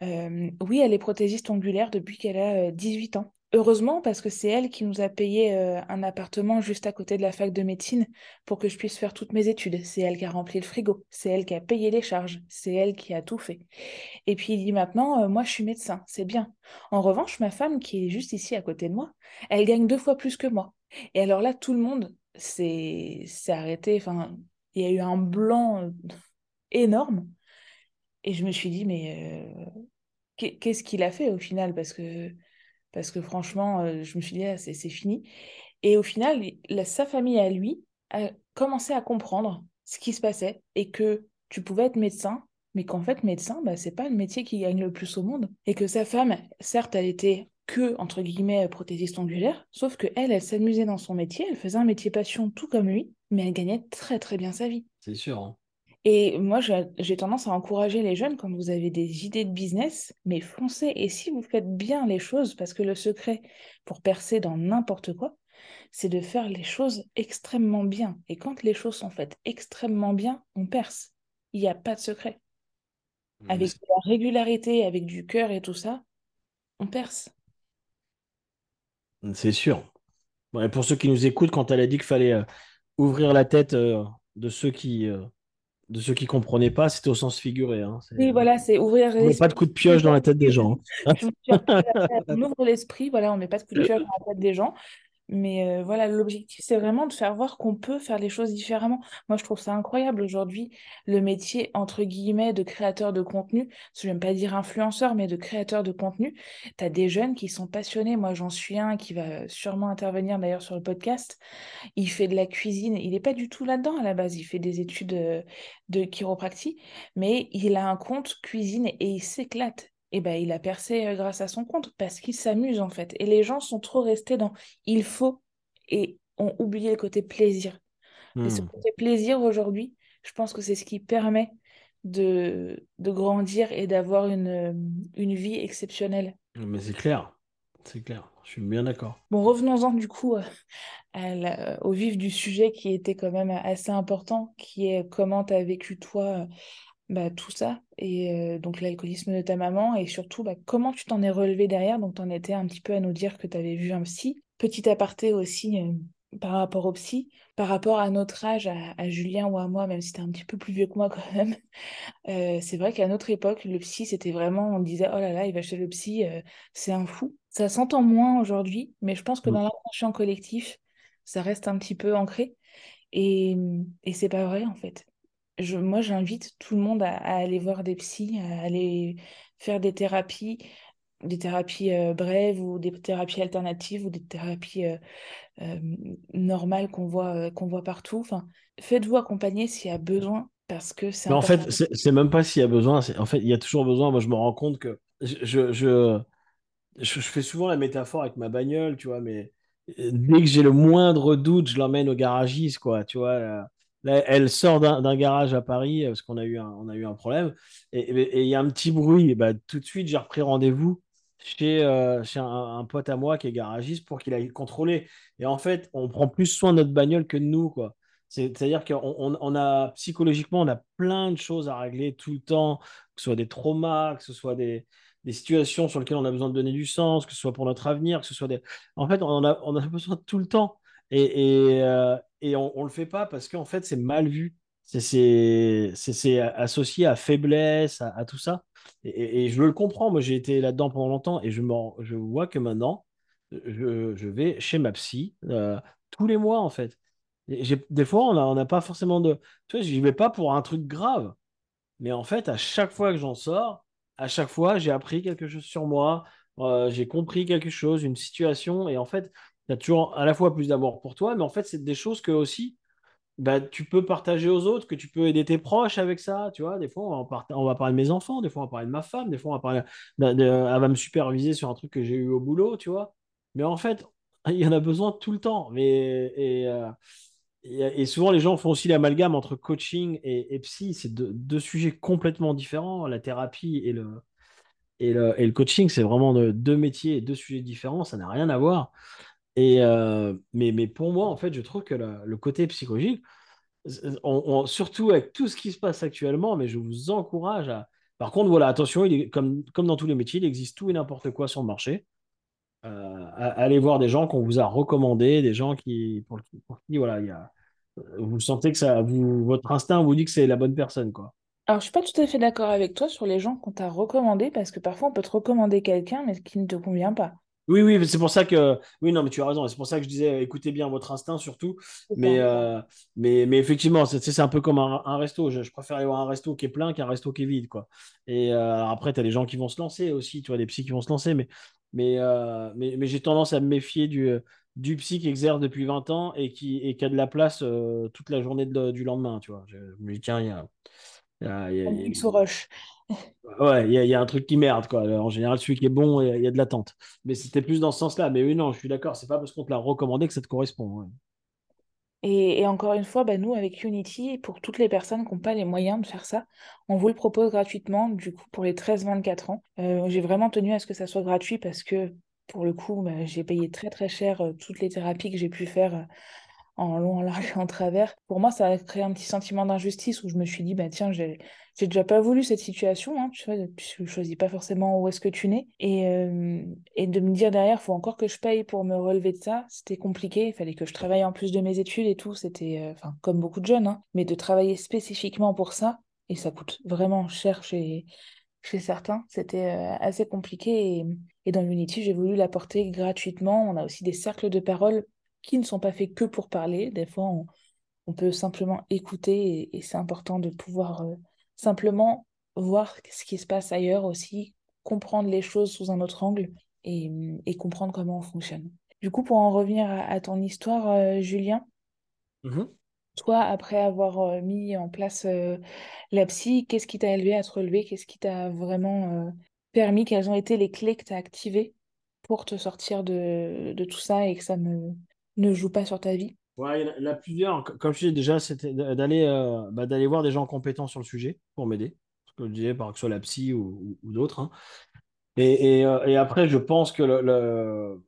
Euh, oui, elle est prothésiste ongulaire depuis qu'elle a 18 euh, ans. Heureusement, parce que c'est elle qui nous a payé euh, un appartement juste à côté de la fac de médecine pour que je puisse faire toutes mes études. C'est elle qui a rempli le frigo, c'est elle qui a payé les charges, c'est elle qui a tout fait. Et puis il dit maintenant, moi je suis médecin, c'est bien. En revanche, ma femme qui est juste ici à côté de moi, elle gagne deux fois plus que moi. Et alors là, tout le monde c'est arrêté. Enfin, il y a eu un blanc euh, énorme. Et je me suis dit, mais euh, qu'est-ce qu'il a fait au final? Parce que, parce que franchement, euh, je me suis dit, ah, c'est fini. Et au final, sa famille à lui a commencé à comprendre ce qui se passait et que tu pouvais être médecin, mais qu'en fait, médecin, bah, c'est pas le métier qui gagne le plus au monde. Et que sa femme, certes, elle était que, entre guillemets, prothésiste ongulaire, sauf que elle, elle s'amusait dans son métier, elle faisait un métier passion tout comme lui, mais elle gagnait très très bien sa vie. C'est sûr. Hein. Et moi, j'ai tendance à encourager les jeunes quand vous avez des idées de business, mais foncez. Et si vous faites bien les choses, parce que le secret pour percer dans n'importe quoi, c'est de faire les choses extrêmement bien. Et quand les choses sont faites extrêmement bien, on perce. Il n'y a pas de secret. Avec la régularité, avec du cœur et tout ça, on perce. C'est sûr. pour ceux qui nous écoutent, quand elle a dit qu'il fallait euh, ouvrir la tête euh, de ceux qui euh, de ceux qui comprenaient pas, c'était au sens figuré. Hein. Oui, voilà, c'est ouvrir. On met pas de coup de pioche dans la tête des gens. <laughs> on ouvre l'esprit, voilà, on met pas de coup de pioche dans la tête des gens. Mais euh, voilà, l'objectif, c'est vraiment de faire voir qu'on peut faire les choses différemment. Moi, je trouve ça incroyable aujourd'hui, le métier, entre guillemets, de créateur de contenu. Je n'aime pas dire influenceur, mais de créateur de contenu. Tu as des jeunes qui sont passionnés. Moi, j'en suis un qui va sûrement intervenir d'ailleurs sur le podcast. Il fait de la cuisine. Il n'est pas du tout là-dedans à la base. Il fait des études euh, de chiropractie, mais il a un compte cuisine et il s'éclate et ben, il a percé euh, grâce à son compte parce qu'il s'amuse en fait. Et les gens sont trop restés dans il faut et ont oublié le côté plaisir. Et ce hmm. côté plaisir aujourd'hui, je pense que c'est ce qui permet de, de grandir et d'avoir une, euh, une vie exceptionnelle. Mais c'est clair, c'est clair, je suis bien d'accord. Bon, revenons-en du coup euh, au vif du sujet qui était quand même assez important, qui est comment tu as vécu toi bah, tout ça, et euh, donc l'alcoolisme de ta maman, et surtout bah, comment tu t'en es relevé derrière? Donc, tu en étais un petit peu à nous dire que tu avais vu un psy. Petit aparté aussi euh, par rapport au psy, par rapport à notre âge, à, Julien ou à moi, même si tu es un petit peu plus vieux que moi <laughs> quand même. Euh, c'est vrai qu'à notre époque, le psy, c'était vraiment, on disait, oh là là, il va chez le psy, c'est un fou. Ça s'entend moins aujourd'hui, mais je pense que mmh. dans l'inconscient collectif, ça reste un petit peu ancré. Et, et c'est pas vrai en fait moi, j'invite tout le monde à, aller voir des psys, à aller faire des thérapies, des thérapies euh, brèves ou des thérapies alternatives ou des thérapies euh, euh, normales qu'on voit, qu'on voit partout. Enfin, faites-vous accompagner s'il y a besoin parce que c'est. en fait, c'est même pas s'il y a besoin. En fait, il y a toujours besoin. Moi, je me rends compte que je, je, je, je, fais souvent la métaphore avec ma bagnole, tu vois, mais dès que j'ai le moindre doute, je l'emmène au garagiste, quoi. Tu vois, là, elle sort d'un garage à Paris parce qu'on a eu un, problème. Et il y a un petit bruit. Bah, tout de suite, j'ai repris rendez-vous chez, euh, un, pote à moi qui est garagiste pour qu'il aille contrôler. Et en fait, on prend plus soin de notre bagnole que de nous. C'est-à-dire qu'on on, a psychologiquement, on a plein de choses à régler tout le temps, que ce soit des traumas, que ce soit des, situations sur lesquelles on a besoin de donner du sens, que ce soit pour notre avenir, que ce soit des... En fait, on a, on a besoin tout le temps. Et, et, euh, et on ne le fait pas parce qu'en fait, c'est mal vu. C'est associé à faiblesse, à, tout ça. Et, et, je le comprends. Moi, j'ai été là-dedans pendant longtemps et je, je vois que maintenant, je, je vais chez ma psy euh, tous les mois, en fait. Des fois, on n'a pas forcément de. Tu vois, j'y vais pas pour un truc grave. Mais en fait, à chaque fois que j'en sors, à chaque fois, j'ai appris quelque chose sur moi, euh, j'ai compris quelque chose, une situation. Et en fait, as toujours à la fois plus d'amour pour toi, mais en fait, c'est des choses que aussi, bah, tu peux partager aux autres, que tu peux aider tes proches avec ça. Tu vois, des fois, on va, on va parler de mes enfants, des fois, on va parler de ma femme, des fois, on va parler. elle va me superviser sur un truc que j'ai eu au boulot, tu vois. Mais en fait, <laughs> il y en a besoin tout le temps. Mais, et, euh, et, souvent, les gens font aussi l'amalgame entre coaching et, psy. C'est deux, sujets complètement différents. La thérapie et le, et le, coaching, c'est vraiment deux métiers et deux sujets différents. Ça n'a rien à voir. Euh, mais, pour moi, en fait, je trouve que le côté psychologique, surtout avec tout ce qui se passe actuellement, mais je vous encourage à. Par contre, voilà, attention, comme, dans tous les métiers, il existe tout et n'importe quoi sur le marché. Euh, allez voir des gens qu'on vous a recommandés, des gens qui, pour, qui, voilà, il y a, vous sentez que ça, votre instinct vous dit que c'est la bonne personne, quoi. Alors, je suis pas tout à fait d'accord avec toi sur les gens qu'on t'a recommandés, parce que parfois on peut te recommander quelqu'un, mais qui ne te convient pas. Oui, oui, c'est pour ça que. Oui, non, mais tu as raison. C'est pour ça que je disais, écoutez bien votre instinct surtout. Mais, euh, mais, mais effectivement, c'est un peu comme un, resto. Je, préfère aller voir un resto qui est plein qu'un resto qui est vide, quoi. Et euh, après, tu as des gens qui vont se lancer aussi, tu vois, des psys qui vont se lancer. Mais, mais, euh, mais, mais j'ai tendance à me méfier du, du psy qui exerce depuis 20 ans et qui, et qui a de la place toute la journée du lendemain, tu vois. Je, me dis, tiens, il y a. Il y a, y a, Ouais, il y, a un truc qui merde, quoi. En général, celui qui est bon, il y, a de l'attente. Mais c'était plus dans ce sens-là. Mais oui, non, je suis d'accord. C'est pas parce qu'on te l'a recommandé que ça te correspond. Et, encore une fois, bah, nous, avec Unity, pour toutes les personnes qui n'ont pas les moyens de faire ça, on vous le propose gratuitement, du coup, pour les 13-24 ans. Euh, j'ai vraiment tenu à ce que ça soit gratuit parce que, pour le coup, bah, j'ai payé très très cher euh, toutes les thérapies que j'ai pu faire euh, en long, en large et en travers. Pour moi, ça a créé un petit sentiment d'injustice où je me suis dit, bah tiens, j'ai déjà pas voulu cette situation, hein, tu vois, je choisis pas forcément où est-ce que tu nais. Et, euh, et de me dire derrière, faut encore que je paye pour me relever de ça, c'était compliqué. Il fallait que je travaille en plus de mes études et tout. C'était, euh, comme beaucoup de jeunes, hein, mais de travailler spécifiquement pour ça, et ça coûte vraiment cher chez, chez certains, c'était euh, assez compliqué. Et, et dans Unity, j'ai voulu l'apporter gratuitement. On a aussi des cercles de parole qui ne sont pas faits que pour parler. Des fois, on, peut simplement écouter et, c'est important de pouvoir simplement voir ce qui se passe ailleurs aussi, comprendre les choses sous un autre angle et, comprendre comment on fonctionne. Du coup, pour en revenir à, ton histoire, euh, Julien, mmh toi, après avoir euh, mis en place euh, la psy, qu'est-ce qui t'a élevé à te relever? Qu'est-ce qui t'a vraiment permis? Quelles ont été les clés que tu as activées pour te sortir de, de, tout ça et que ça ne, ne joue pas sur ta vie Ouais, il y en a, plusieurs. Comme je disais déjà, c'était d'aller euh, bah, d'aller voir des gens compétents sur le sujet pour m'aider. Ce que je disais, par que soit la psy ou, d'autres. Hein. Et, euh, et, après, je pense que le,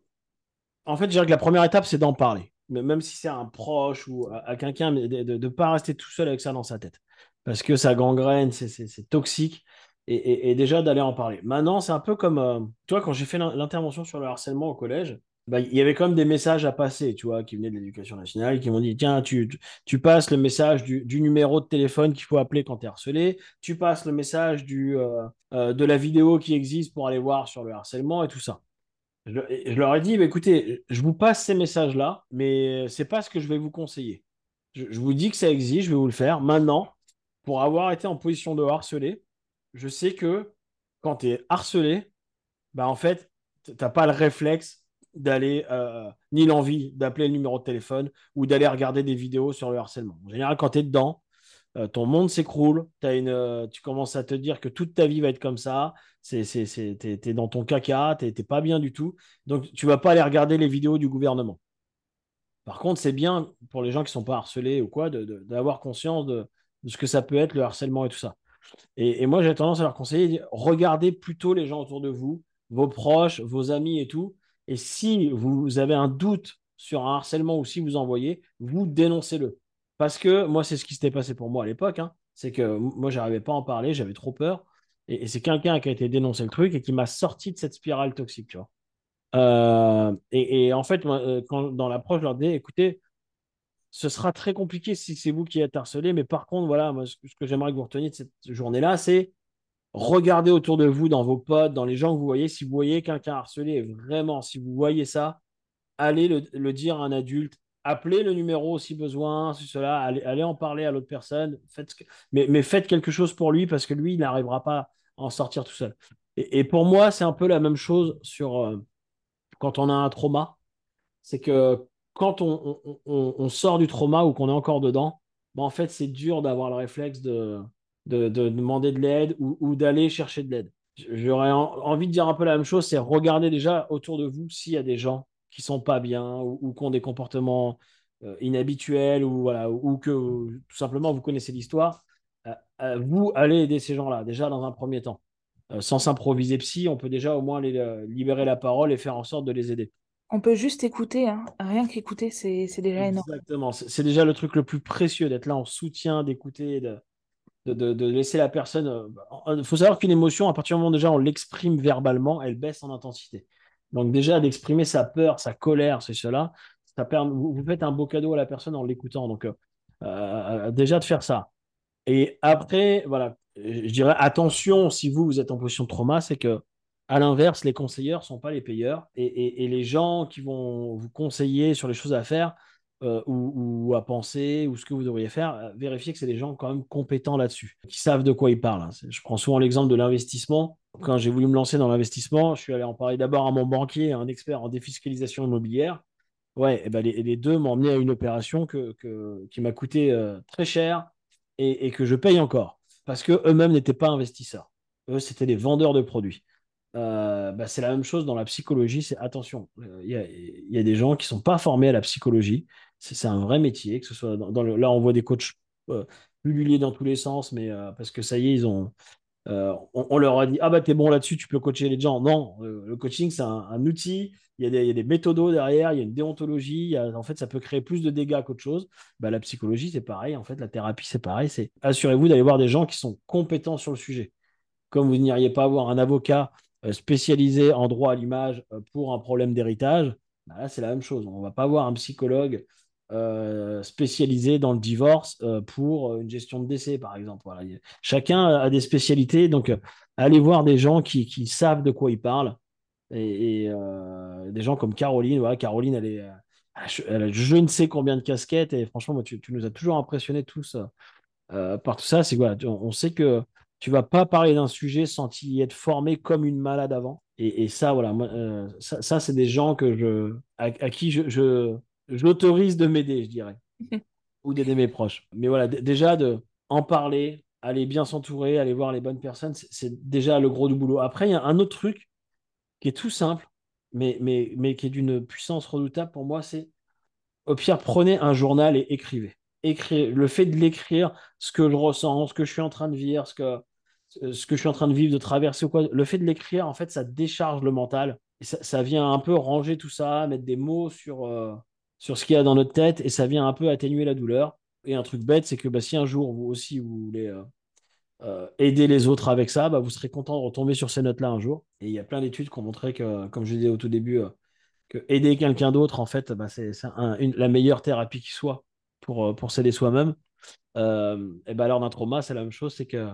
En fait, je dirais que la première étape, c'est d'en parler. Mais même si c'est un proche ou à, quelqu'un, de ne pas rester tout seul avec ça dans sa tête. Parce que ça gangrène, c'est toxique. Et, et, déjà d'aller en parler. Maintenant, c'est un peu comme, euh, tu vois, quand j'ai fait l'intervention sur le harcèlement au collège, bah, il y avait même des messages à passer, tu vois, qui venaient de l'éducation nationale, qui m'ont dit, tiens, tu, passes le message du, numéro de téléphone qu'il faut appeler quand tu es harcelé, tu passes le message du, euh, euh, de la vidéo qui existe pour aller voir sur le harcèlement et tout ça. Je, leur ai dit, bah, écoutez, je vous passe ces messages-là, mais c'est pas ce que je vais vous conseiller. Je, je, vous dis que ça existe, je vais vous le faire. Maintenant, pour avoir été en position de harceler, je sais que quand tu es harcelé, bah, en fait, tu n'as pas le réflexe d'aller, euh, ni l'envie d'appeler le numéro de téléphone ou d'aller regarder des vidéos sur le harcèlement. En général, quand tu es dedans, euh, ton monde s'écroule, euh, tu commences à te dire que toute ta vie va être comme ça, tu es, dans ton caca, tu n'es pas bien du tout, donc tu vas pas aller regarder les vidéos du gouvernement. Par contre, c'est bien pour les gens qui ne sont pas harcelés ou quoi, d'avoir conscience de, ce que ça peut être le harcèlement et tout ça. Et, moi, j'ai tendance à leur conseiller, regardez plutôt les gens autour de vous, vos proches, vos amis et tout. Et si vous avez un doute sur un harcèlement ou si vous en voyez, vous dénoncez-le. Parce que moi, c'est ce qui s'était passé pour moi à l'époque. Hein. c'est que moi, j'arrivais pas à en parler, j'avais trop peur. Et, c'est quelqu'un qui a été dénoncé le truc et qui m'a sorti de cette spirale toxique, tu vois. Euh, et, en fait, euh, dans l'approche, je leur dis, écoutez, ce sera très compliqué si c'est vous qui êtes harcelé, mais par contre, voilà, moi, ce, que j'aimerais que vous reteniez de cette journée-là, c'est regarder autour de vous, dans vos potes, dans les gens que vous voyez, si vous voyez quelqu'un harcelé, vraiment, si vous voyez ça, allez le, dire à un adulte, appelez le numéro si besoin, si cela, allez, en parler à l'autre personne, faites mais, mais, faites quelque chose pour lui parce que lui, il n'arrivera pas à en sortir tout seul. Et, pour moi, c'est un peu la même chose sur euh, quand on a un trauma. C'est que quand on, sort du trauma ou qu'on est encore dedans, bah, en fait, c'est dur d'avoir le réflexe de, de, demander de l'aide ou, d'aller chercher de l'aide. J'aurais envie de dire un peu la même chose, c'est regarder déjà autour de vous s'il y a des gens qui sont pas bien ou, qui ont des comportements euh, inhabituels ou, voilà, ou que tout simplement vous connaissez l'histoire. Euh, euh, vous allez aider ces gens-là, déjà dans un premier temps. sans s'improviser psy, on peut déjà au moins les, libérer la parole et faire en sorte de les aider. On peut juste écouter, hein. rien qu'écouter, c'est déjà énorme. Exactement, c'est déjà le truc le plus précieux d'être là en soutien, d'écouter, de, de, laisser la personne. Il faut savoir qu'une émotion, à partir du moment où déjà on l'exprime verbalement, elle baisse en intensité. Donc déjà d'exprimer sa peur, sa colère, c'est cela. Ça permet, vous, faites un beau cadeau à la personne en l'écoutant. Donc euh, euh, déjà de faire ça. Et après, voilà, je dirais attention si vous, vous êtes en position de trauma, c'est que à l'inverse, les conseilleurs ne sont pas les payeurs et, les gens qui vont vous conseiller sur les choses à faire euh, ou, à penser ou ce que vous devriez faire, euh, vérifiez que c'est des gens quand même compétents là-dessus, qui savent de quoi ils parlent. Hein. Je prends souvent l'exemple de l'investissement. Quand j'ai voulu me lancer dans l'investissement, je suis allé en parler d'abord à mon banquier, un expert en défiscalisation immobilière. Ouais, et ben les, deux m'ont emmené à une opération que, qui m'a coûté euh, très cher et, que je paye encore parce qu'eux-mêmes n'étaient pas investisseurs. Eux, c'était des vendeurs de produits. Euh, bah, c'est la même chose dans la psychologie. C'est attention, il y, a des gens qui sont pas formés à la psychologie. C'est un vrai métier. Que ce soit dans, le, là, on voit des coachs euh, dans tous les sens, mais euh, parce que ça y est, ils ont, on, leur a dit ah bah t'es bon là-dessus, tu peux coacher les gens. Non, le coaching c'est un, outil. Il y, a des, il méthodos derrière, il y a une déontologie. en fait, ça peut créer plus de dégâts qu'autre chose. Bah, la psychologie, c'est pareil. En fait, la thérapie, c'est pareil. C'est assurez-vous d'aller voir des gens qui sont compétents sur le sujet. Comme vous n'iriez pas voir un avocat euh, spécialisé en droit à l'image euh, pour un problème d'héritage, bah c'est la même chose. On ne va pas voir un psychologue euh, spécialisé dans le divorce pour une gestion de décès, par exemple. Voilà. Chacun a des spécialités, donc allez voir des gens qui, qui, savent de quoi ils parlent. Et, des gens comme Caroline, voilà, Caroline, elle, est, a je ne sais combien de casquettes, et franchement, moi, tu, tu nous as toujours impressionnés tous par tout ça. C'est voilà, on sait que tu vas pas parler d'un sujet sans y être formé comme une malade avant. Et, ça, voilà, euh, ça, c'est des gens que je, à, qui je, j'autorise de m'aider, je dirais, <laughs> ou d'aider mes proches. Mais voilà, déjà de en parler, aller bien s'entourer, aller voir les bonnes personnes, c'est déjà le gros du boulot. Après, il y a un autre truc qui est tout simple, mais, mais, mais qui est d'une puissance redoutable pour moi, c'est au pire, prenez un journal et écrivez écrire, le fait de l'écrire, ce que je ressens, ce que je suis en train de vivre, ce que, ce que je suis en train de vivre, de traverser quoi, le fait de l'écrire, en fait, ça décharge le mental. Et ça, vient un peu ranger tout ça, mettre des mots sur, euh, sur ce qu'il y a dans notre tête et ça vient un peu atténuer la douleur. Et un truc bête, c'est que bah, si un jour vous aussi vous voulez euh, euh, aider les autres avec ça, bah, vous serez content de retomber sur ces notes-là un jour. Et il y a plein d'études qui ont montré que, comme je disais au tout début, que aider quelqu'un d'autre, en fait, bah, c'est la meilleure thérapie qui soit pour, euh, pour s'aider soi-même. Euh, et ben alors d'un trauma, c'est la même chose, c'est que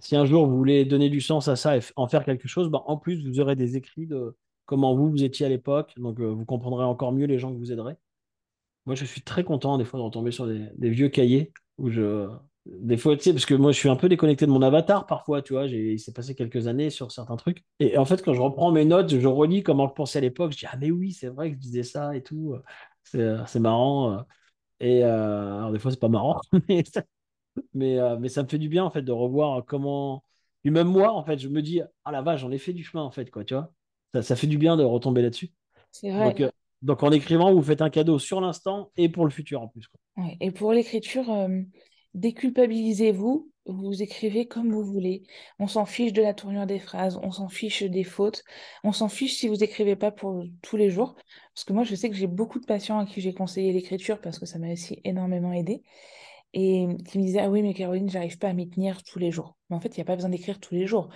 si un jour vous voulez donner du sens à ça et en faire quelque chose, bah, en plus vous aurez des écrits de comment vous vous étiez à l'époque, donc euh, vous comprendrez encore mieux les gens que vous aiderez. Moi, je suis très content des fois de retomber sur des, vieux cahiers où je des fois, tu sais, parce que moi, je suis un peu déconnecté de mon avatar parfois, tu vois, il s'est passé quelques années sur certains trucs. Et en fait, quand je reprends mes notes, je relis comment je pensais à l'époque, je dis, ah mais oui, c'est vrai que je disais ça et tout. C'est marrant. Et euh, alors, des fois, c'est pas marrant, <laughs> mais, mais, euh, mais, ça me fait du bien, en fait, de revoir comment. Et même moi, en fait, je me dis, ah la vache, j'en ai fait du chemin, en fait, quoi, tu vois. Ça, ça fait du bien de retomber là-dessus. C'est vrai. Donc, euh, Donc en écrivant, vous faites un cadeau sur l'instant et pour le futur en plus. Et pour l'écriture, euh, déculpabilisez-vous, vous écrivez comme vous voulez. On s'en fiche de la tournure des phrases, on s'en fiche des fautes, on s'en fiche si vous écrivez pas pour tous les jours. Parce que moi, je sais que j'ai beaucoup de patients à qui j'ai conseillé l'écriture parce que ça m'a aussi énormément aidé. Et qui me disaient, ah oui, mais Caroline, j'arrive pas à m'y tenir tous les jours. Mais en fait, il n'y a pas besoin d'écrire tous les jours.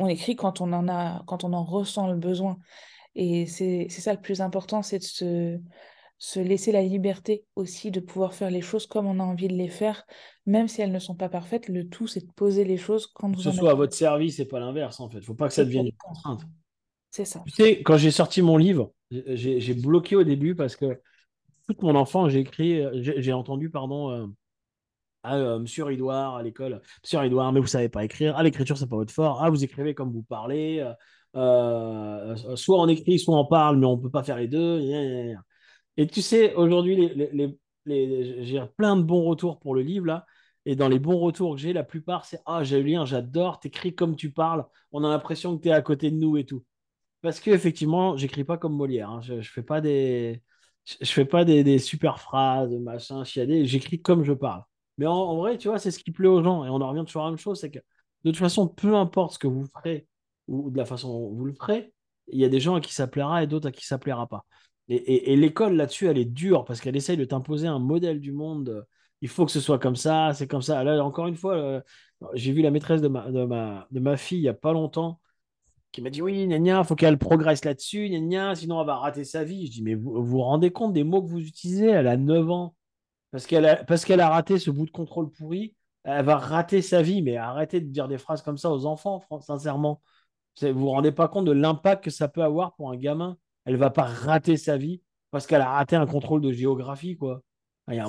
On écrit quand on en a, quand on en ressent le besoin. Et c'est ça le plus important, c'est de se, se laisser la liberté aussi de pouvoir faire les choses comme on a envie de les faire, même si elles ne sont pas parfaites. Le tout, c'est de poser les choses quand vous. Que ce soit à votre service et pas l'inverse, en fait. Il ne faut pas que ça devienne une contrainte. C'est ça. Tu sais, quand j'ai sorti mon livre, j'ai bloqué au début parce que toute mon enfant, j'ai écrit, j'ai entendu, pardon, euh, ah, euh, Monsieur Ridoir à l'école, Monsieur Ridoir, mais vous savez pas écrire. Ah, l'écriture, c'est pas votre fort. Ah, vous écrivez comme vous parlez. Euh, euh, soit on écrit, soit on parle, mais on peut pas faire les deux. Et tu sais, aujourd'hui, j'ai plein de bons retours pour le livre là. Et dans les bons retours que j'ai, la plupart, c'est Ah, j'ai lu j'adore, t'écris comme tu parles, on a l'impression que tu es à côté de nous et tout. Parce que effectivement, j'écris pas comme Molière. Hein. Je, ne fais pas des. Je, fais pas des, super phrases, machin, chiadé. J'écris comme je parle. Mais en, vrai, tu vois, c'est ce qui plaît aux gens. Et on en revient toujours à la même chose c'est que de toute façon, peu importe ce que vous ferez ou de la façon dont vous le ferez, il y a des gens à qui ça plaira et d'autres à qui ça plaira pas. Et, l'école là-dessus, elle est dure parce qu'elle essaye de t'imposer un modèle du monde. Il faut que ce soit comme ça, c'est comme ça. Là, encore une fois, euh, j'ai vu la maîtresse de ma, de, ma, de ma fille il n'y a pas longtemps qui m'a dit Oui, il faut qu'elle progresse là-dessus, sinon elle va rater sa vie. Je dis Mais vous vous rendez compte des mots que vous utilisez? Elle a 9 ans. Parce qu'elle a, parce a raté ce bout de contrôle pourri, elle va rater sa vie. Mais arrêtez de dire des phrases comme ça aux enfants, sincèrement. Vous vous rendez pas compte de l'impact que ça peut avoir pour un gamin. Elle va pas rater sa vie parce qu'elle a raté un contrôle de géographie, quoi. Il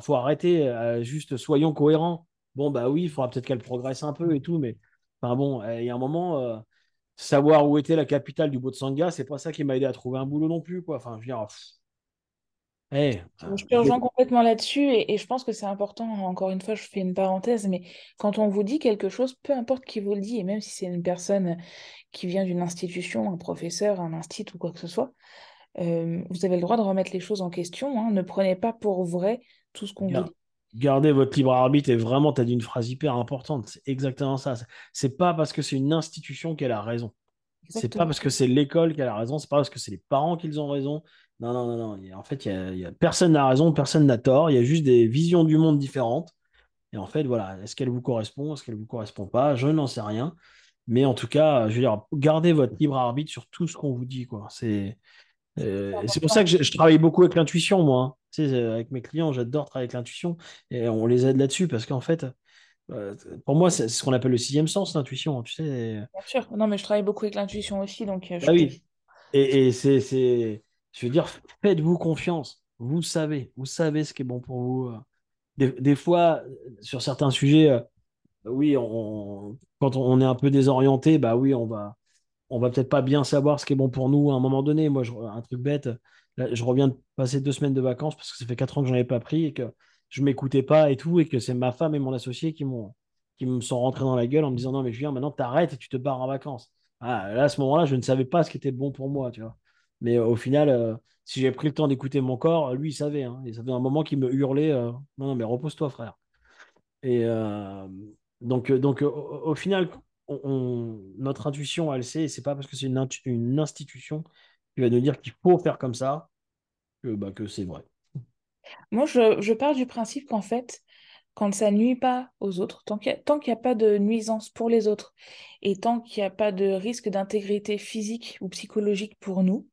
faut, arrêter, euh, juste soyons cohérents. Bon, bah oui, il faudra peut-être qu'elle progresse un peu et tout, mais enfin euh, il y a un moment, euh, savoir où était la capitale du Botsanga, c'est pas ça qui m'a aidé à trouver un boulot non plus, quoi. Enfin, je eh, je te rejoins complètement là-dessus et, je pense que c'est important, encore une fois, je fais une parenthèse, mais quand on vous dit quelque chose, peu importe qui vous le dit, et même si c'est une personne qui vient d'une institution, un professeur, un institut ou quoi que ce soit, euh, vous avez le droit de remettre les choses en question. Hein. ne prenez pas pour vrai tout ce qu'on vous dit. Gardez votre libre arbitre et vraiment, tu as dit une phrase hyper importante. C'est exactement ça. C'est pas parce que c'est une institution qu'elle a raison. C'est pas parce que c'est l'école qu'elle a raison, c'est pas parce que c'est les parents qui ont raison, non, non, non, non. En fait, il y a, personne n'a raison, personne n'a tort. Il y a juste des visions du monde différentes. Et en fait, voilà, est-ce qu'elle vous correspond, est-ce qu'elle ne vous correspond pas? Je n'en sais rien. Mais en tout cas, je veux dire, gardez votre libre arbitre sur tout ce qu'on vous dit. Quoi. C'est, euh, c'est pour ça que je, travaille beaucoup avec l'intuition, moi. Hein. Tu sais, avec mes clients, j'adore travailler avec l'intuition. Et on les aide là-dessus parce qu'en fait, euh, pour moi, c'est ce qu'on appelle le sixième sens, l'intuition. Tu sais. Bien sûr. Non, mais je travaille beaucoup avec l'intuition aussi. Donc, euh, ah oui. Et, et c'est je veux dire, faites-vous confiance. Vous savez, vous savez ce qui est bon pour vous. Des, fois, sur certains sujets, euh, oui, quand on est un peu désorienté, bah oui, on va, on va peut-être pas bien savoir ce qui est bon pour nous à un moment donné. Moi, un truc bête, je reviens de passer deux semaines de vacances parce que ça fait quatre ans que j'en avais pas pris et que je m'écoutais pas et tout, et que c'est ma femme et mon associé qui m'ont qui me sont rentrés dans la gueule en me disant non mais Julien maintenant t'arrêtes et tu te barres en vacances. Ah, là à ce moment-là je ne savais pas ce qui était bon pour moi tu vois. Mais au final, euh, si j'ai pris le temps d'écouter mon corps, lui, il savait. Hein. ça fait un moment qu'il me hurlait euh, Non, non, mais repose-toi, frère. Et euh, donc, donc au, final, notre intuition, elle sait, et c'est pas parce que c'est une, institution qui va nous dire qu'il faut faire comme ça que, bah, c'est vrai. Moi, je, pars du principe qu'en fait, quand ça nuit pas aux autres, tant qu'il n'y a, pas de nuisance pour les autres, et tant qu'il n'y a pas de risque d'intégrité physique ou psychologique pour nous,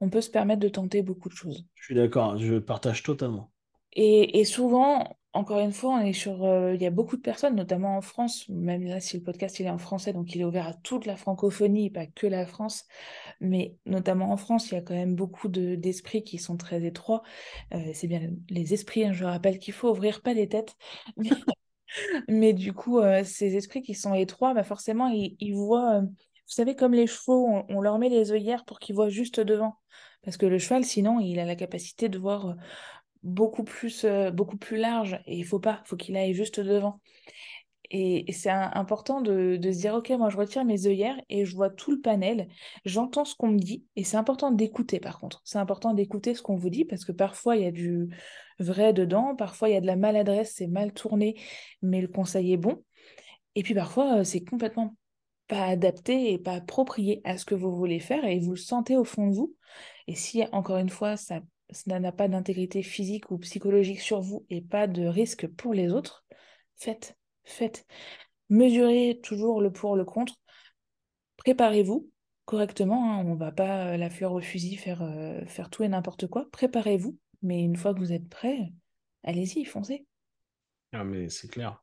on peut se permettre de tenter beaucoup de choses. Je suis d'accord, je partage totalement. Et, souvent, encore une fois, on est sur, euh, il y a beaucoup de personnes, notamment en France, même là si le podcast il est en français, donc il est ouvert à toute la francophonie, pas que la France, mais notamment en France, il y a quand même beaucoup d'esprits qui sont très étroits. Euh, c'est bien les esprits, hein, je rappelle qu'il faut ouvrir pas les têtes. <laughs> Mais, du coup, euh, ces esprits qui sont étroits, bah forcément, ils, voient vous savez, comme les chevaux, on, leur met les œillères pour qu'ils voient juste devant. Parce que le cheval, sinon, il a la capacité de voir euh, beaucoup plus, euh, beaucoup plus large. Et il faut pas, il faut qu'il aille juste devant. Et, c'est important de, se dire, OK, moi je retire mes œillères et je vois tout le panel, j'entends ce qu'on me dit, et c'est important d'écouter par contre. C'est important d'écouter ce qu'on vous dit parce que parfois il y a du vrai dedans, parfois il y a de la maladresse, c'est mal tourné, mais le conseil est bon. Et puis parfois c'est complètement pas adapté et pas approprié à ce que vous voulez faire et vous le sentez au fond de vous. Et si encore une fois ça n'a pas d'intégrité physique ou psychologique sur vous et pas de risque pour les autres, faites faites. Mesurez toujours le pour, le contre. Préparez-vous correctement. Hein. On ne va pas euh, la fleur au fusil faire, euh, faire tout et n'importe quoi. Préparez-vous. Mais une fois que vous êtes prêt, allez-y, foncez. Ah, mais c'est clair.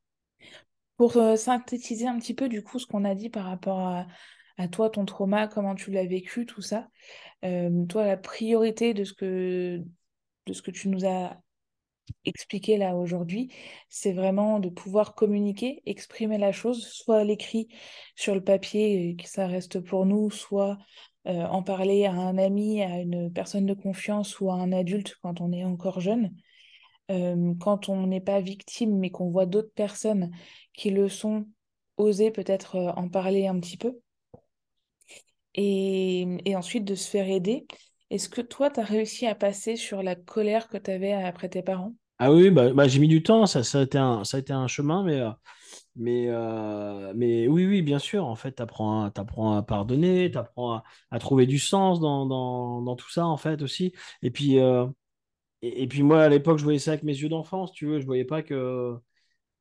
Pour synthétiser un petit peu du coup ce qu'on a dit par rapport à, toi, ton trauma, comment tu l'as vécu, tout ça. toi, la priorité de ce que tu nous as expliquer là aujourd'hui, c'est vraiment de pouvoir communiquer, exprimer la chose, soit à l'écrit sur le papier, que ça reste pour nous, soit en parler à un ami, à une personne de confiance ou à un adulte quand on est encore jeune. Quand on n'est pas victime, mais qu'on voit d'autres personnes qui le sont, oser peut-être en parler un petit peu. Et, et ensuite de se faire aider. Est-ce que toi, tu as réussi à passer sur la colère que tu avais après tes parents? Ah oui, bah, bah, j'ai mis du temps, ça, ça, a été un, ça a été un chemin, mais, mais, mais oui, oui, bien sûr, en fait, tu apprends, à pardonner, tu apprends à, trouver du sens dans, dans, dans, tout ça, en fait, aussi. Et puis, et, puis moi, à l'époque, je voyais ça avec mes yeux d'enfance, tu veux, je voyais pas que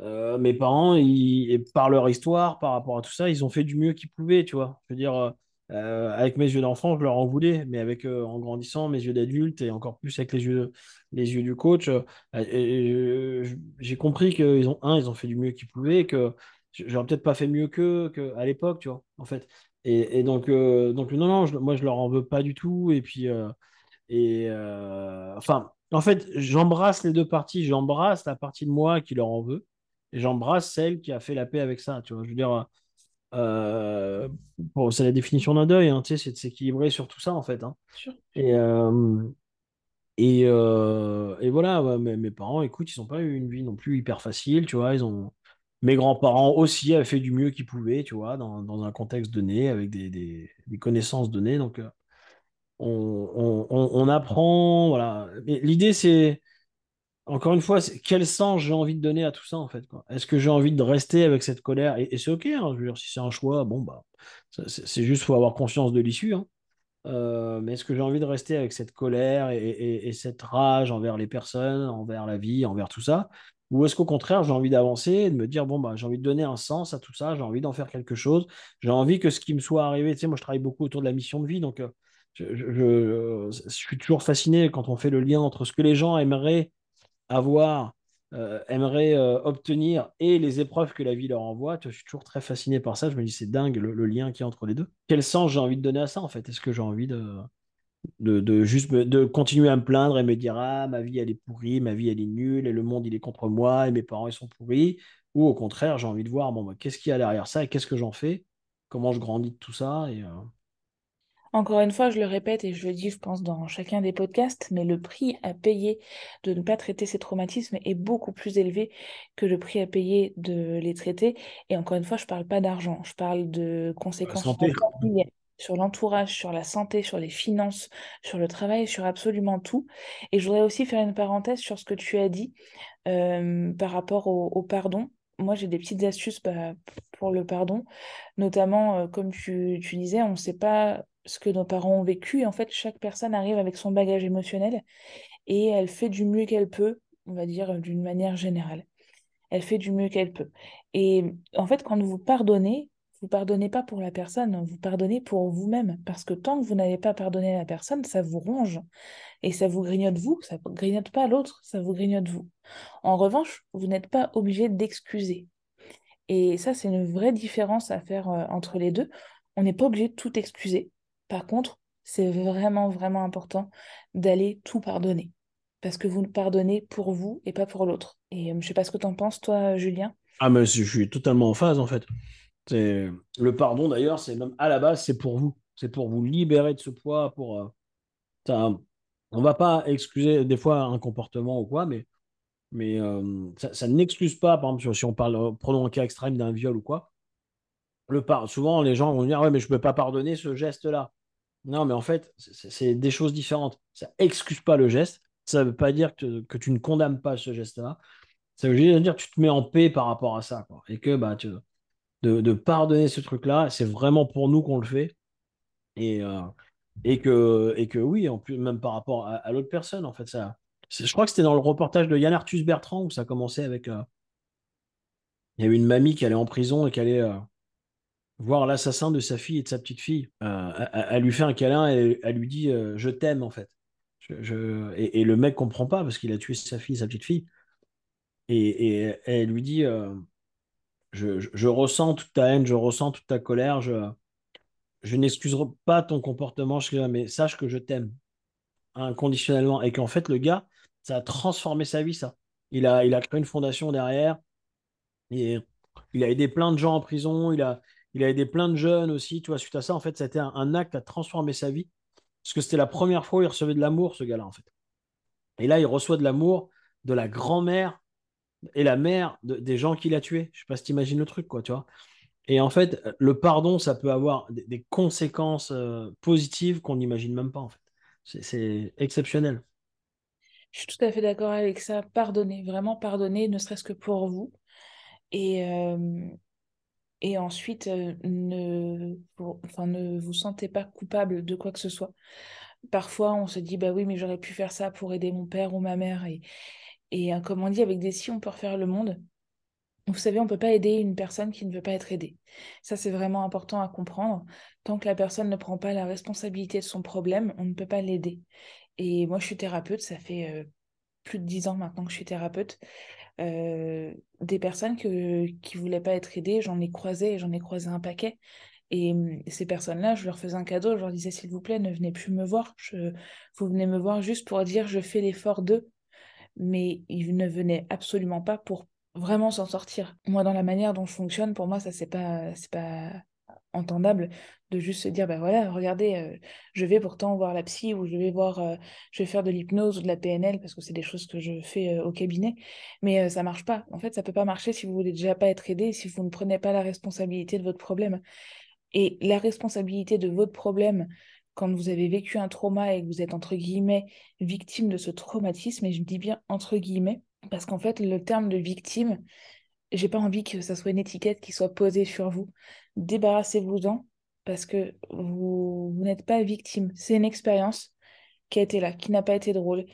mes parents, ils, par leur histoire, par rapport à tout ça, ils ont fait du mieux qu'ils pouvaient, tu vois. Je veux dire euh, avec mes yeux d'enfant, je leur en voulais, mais avec euh, en grandissant, mes yeux d'adulte et encore plus avec les yeux, les yeux du coach, euh, j'ai compris qu'ils ont un, ils ont fait du mieux qu'ils pouvaient, que j'aurais peut-être pas fait mieux qu'eux à l'époque, tu vois, en fait. Et, donc, donc non, non, moi je leur en veux pas du tout. Et puis, et enfin, en fait, j'embrasse les deux parties. J'embrasse la partie de moi qui leur en veut, et j'embrasse celle qui a fait la paix avec ça, tu vois. Je veux dire euh, bon, c'est la définition d'un deuil, hein, c'est de s'équilibrer sur tout ça, en fait. Hein. Et, euh, et, euh, et, voilà, mes, parents, écoute, ils n'ont pas eu une vie non plus hyper facile, tu vois. Ils ont... Mes grands-parents aussi avaient fait du mieux qu'ils pouvaient, tu vois, dans, dans, un contexte donné, avec des, des, des connaissances données. Donc, on, on, on, apprend, voilà. L'idée, c'est encore une fois, quel sens j'ai envie de donner à tout ça, en fait. Est-ce que j'ai envie de rester avec cette colère? Et, c'est OK, hein, je veux dire, si c'est un choix, bon, bah, c'est juste, faut avoir conscience de l'issue. Hein. Euh, mais est-ce que j'ai envie de rester avec cette colère et, cette rage envers les personnes, envers la vie, envers tout ça? Ou est-ce qu'au contraire, j'ai envie d'avancer et de me dire, bon, bah, j'ai envie de donner un sens à tout ça, j'ai envie d'en faire quelque chose, j'ai envie que ce qui me soit arrivé, tu sais, moi, je travaille beaucoup autour de la mission de vie, donc euh, je, je, suis toujours fasciné quand on fait le lien entre ce que les gens aimeraient avoir, euh, aimerait euh, obtenir et les épreuves que la vie leur envoie. Je suis toujours très fasciné par ça. Je me dis, c'est dingue le, lien qui est entre les deux. Quel sens j'ai envie de donner à ça, en fait? Est-ce que j'ai envie de, juste de continuer à me plaindre et me dire, ah, ma vie, elle est pourrie, ma vie, elle est nulle, et le monde, il est contre moi, et mes parents, ils sont pourris? Ou au contraire, j'ai envie de voir, bon, bah, qu'est-ce qu'il y a derrière ça et qu'est-ce que j'en fais? Comment je grandis de tout ça et, euh, encore une fois, je le répète et je le dis, je pense, dans chacun des podcasts, mais le prix à payer de ne pas traiter ces traumatismes est beaucoup plus élevé que le prix à payer de les traiter. Et encore une fois, je ne parle pas d'argent, je parle de conséquences sur l'entourage, sur la santé, sur les finances, sur le travail, sur absolument tout. Et je voudrais aussi faire une parenthèse sur ce que tu as dit euh, par rapport au, pardon moi, j'ai des petites astuces bah, pour le pardon. Notamment, euh, comme tu, tu disais, on ne sait pas ce que nos parents ont vécu. Et en fait, chaque personne arrive avec son bagage émotionnel et elle fait du mieux qu'elle peut, on va dire d'une manière générale. Elle fait du mieux qu'elle peut. Et en fait, quand vous pardonnez, vous pardonnez pas pour la personne, vous pardonnez pour vous-même. Parce que tant que vous n'avez pas pardonné à la personne, ça vous ronge. Et ça vous grignote vous, ça ne grignote pas l'autre, ça vous grignote vous. En revanche, vous n'êtes pas obligé d'excuser. Et ça, c'est une vraie différence à faire euh, entre les deux. On n'est pas obligé de tout excuser. Par contre, c'est vraiment, vraiment important d'aller tout pardonner. Parce que vous pardonnez pour vous et pas pour l'autre. Et euh, je ne sais pas ce que tu en penses, toi, Julien. Ah, mais je suis totalement en phase, en fait. Le pardon, d'ailleurs, c'est même à la base, c'est pour vous. C'est pour vous libérer de ce poids. Pour, euh... On va pas excuser des fois un comportement ou quoi, mais euh, ça, n'excuse pas, par exemple, si on parle, prenons un cas extrême d'un viol ou quoi, le souvent les gens vont dire ouais mais je peux pas pardonner ce geste-là. Non mais en fait c'est des choses différentes. Ça excuse pas le geste. Ça veut pas dire que, que tu ne condamnes pas ce geste-là. Ça veut dire que tu te mets en paix par rapport à ça quoi. et que bah de, de pardonner ce truc-là, c'est vraiment pour nous qu'on le fait et euh, et que et que oui en plus même par rapport à, l'autre personne en fait ça. Je crois que c'était dans le reportage de Yann Arthus Bertrand où ça commençait avec euh, il y avait une mamie qui allait en prison et qui allait euh, voir l'assassin de sa fille et de sa petite fille. Euh, elle, lui fait un câlin et elle lui dit euh, Je t'aime, en fait. Et, le mec comprend pas parce qu'il a tué sa fille et sa petite fille. Et, elle lui dit euh, je, ressens toute ta haine, je ressens toute ta colère, je, je n'excuserai pas ton comportement, mais sache que je t'aime inconditionnellement. Et qu'en fait, le gars, ça a transformé sa vie, ça. Il a, il a créé une fondation derrière. Il a aidé plein de gens en prison. Il a, il a aidé plein de jeunes aussi, tu vois, suite à ça, en fait, c'était un, un acte à transformer sa vie. Parce que c'était la première fois où il recevait de l'amour, ce gars-là, en fait. Et là, il reçoit de l'amour de la grand-mère et la mère des gens qu'il a tués. Je sais pas si tu imagines le truc, quoi, tu vois. Et en fait, le pardon, ça peut avoir des, conséquences euh, positives qu'on n'imagine même pas, en fait. C'est exceptionnel. Je suis tout à fait d'accord avec ça. Pardonner, vraiment pardonner, ne serait-ce que pour vous. Et, euh, et ensuite euh, ne, vous sentez pas coupable de quoi que ce soit. Parfois, on se dit, bah oui, mais j'aurais pu faire ça pour aider mon père ou ma mère. Et, et euh, comme on dit, avec des si, on peut refaire le monde. Vous savez, on ne peut pas aider une personne qui ne veut pas être aidée. Ça, c'est vraiment important à comprendre. Tant que la personne ne prend pas la responsabilité de son problème, on ne peut pas l'aider. Et moi, je suis thérapeute, ça fait euh, plus de dix ans maintenant que je suis thérapeute. Euh, des personnes que, qui voulaient pas être aidées, j'en ai croisé, j'en ai croisé un paquet. Et hum, ces personnes-là, je leur faisais un cadeau, je leur disais s'il vous plaît, ne venez plus me voir. Je, vous venez me voir juste pour dire je fais l'effort d'eux. Mais ils ne venaient absolument pas pour vraiment s'en sortir. Moi, dans la manière dont je fonctionne, pour moi, ça c'est pas, c'est pas entendable de juste se dire, ben voilà, regardez, euh, je vais pourtant voir la psy ou je vais voir, euh, je vais faire de l'hypnose ou de la PNL parce que c'est des choses que je fais euh, au cabinet, mais ça marche pas. En fait, ça peut pas marcher si vous voulez déjà pas être aidé, si vous ne prenez pas la responsabilité de votre problème. Et la responsabilité de votre problème, quand vous avez vécu un trauma et que vous êtes entre guillemets victime de ce traumatisme, et je dis bien entre guillemets, parce qu'en fait, le terme de victime, j'ai pas envie que ça soit une étiquette qui soit posée sur vous. Débarrassez-vous-en parce que vous, n'êtes pas victime. C'est une expérience qui a été là, qui n'a pas été drôle.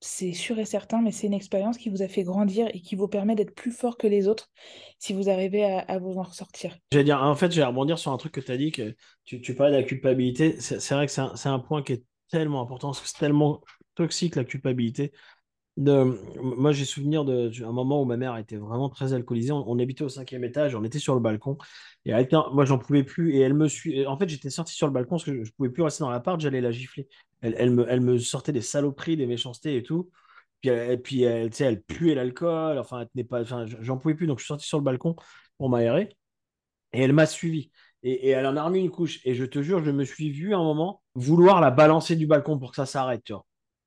C'est sûr et certain, mais c'est une expérience qui vous a fait grandir et qui vous permet d'être plus fort que les autres si vous arrivez à, vous en ressortir. Dire, en fait, je vais rebondir sur un truc que tu as dit, que tu, parlais de la culpabilité. C'est vrai que c'est un, point qui est tellement important, c'est tellement toxique la culpabilité moi, j'ai souvenir d'un moment où ma mère était vraiment très alcoolisée. On, habitait au cinquième étage, on était sur le balcon. Et moi, j'en pouvais plus. Et elle me suit. En fait, j'étais sorti sur le balcon parce que je, pouvais plus rester dans l'appart. J'allais la gifler. Elle, elle, me, elle sortait des saloperies, des méchancetés et tout. Puis, et puis elle, elle puait l'alcool. Enfin, elle pas. J'en pouvais plus. Donc, je suis sorti sur le balcon pour m'aérer. Et elle m'a suivi. Et, elle en a remis une couche. Et je te jure, je me suis vu à un moment vouloir la balancer du balcon pour que ça s'arrête.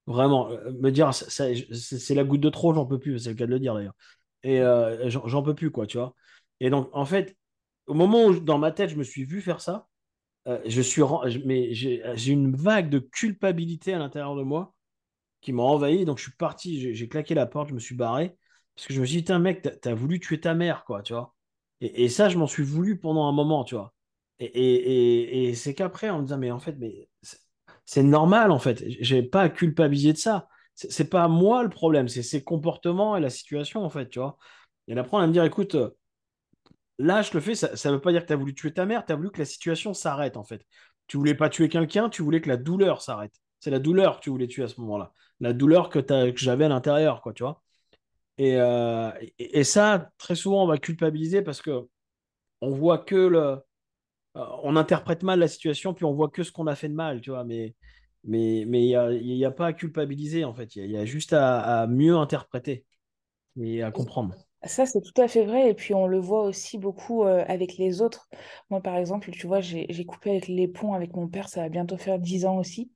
Vraiment, euh, me dire, c'est la goutte de trop, j'en peux plus, c'est le cas de le dire d'ailleurs. Et euh, j'en peux plus, quoi, tu vois. Et donc, en fait, au moment où dans ma tête, je me suis vu faire ça, euh, je suis, mais j'ai une vague de culpabilité à l'intérieur de moi qui m'a envahi. Donc, je suis parti, j'ai claqué la porte, je me suis barré. Parce que je me suis dit, un mec, t'as as voulu tuer ta mère, quoi, tu vois. Et, ça, je m'en suis voulu pendant un moment, tu vois. Et, et, c'est qu'après, on me disant, mais en fait, mais c'est normal en fait. J'ai pas à culpabiliser de ça. C'est pas moi le problème, c'est ses comportements et la situation en fait, tu vois. Et après, on va me dire, écoute, euh, là, je le fais, ça ne veut pas dire que tu as voulu tuer ta mère, tu as voulu que la situation s'arrête en fait. Tu voulais pas tuer quelqu'un, tu voulais que la douleur s'arrête. C'est la douleur que tu voulais tuer à ce moment-là. La douleur que, j'avais à l'intérieur, quoi, tu vois. Et, euh, et, ça, très souvent, on va culpabiliser parce que on voit que le, on interprète mal la situation, puis on voit que ce qu'on a fait de mal, tu vois. Mais mais il n'y a, y a, pas à culpabiliser, en fait. Il y, a juste à, mieux interpréter et à comprendre. Ça, c'est tout à fait vrai. Et puis, on le voit aussi beaucoup euh, avec les autres. Moi, par exemple, tu vois, j'ai coupé avec les ponts avec mon père. Ça va bientôt faire dix ans aussi.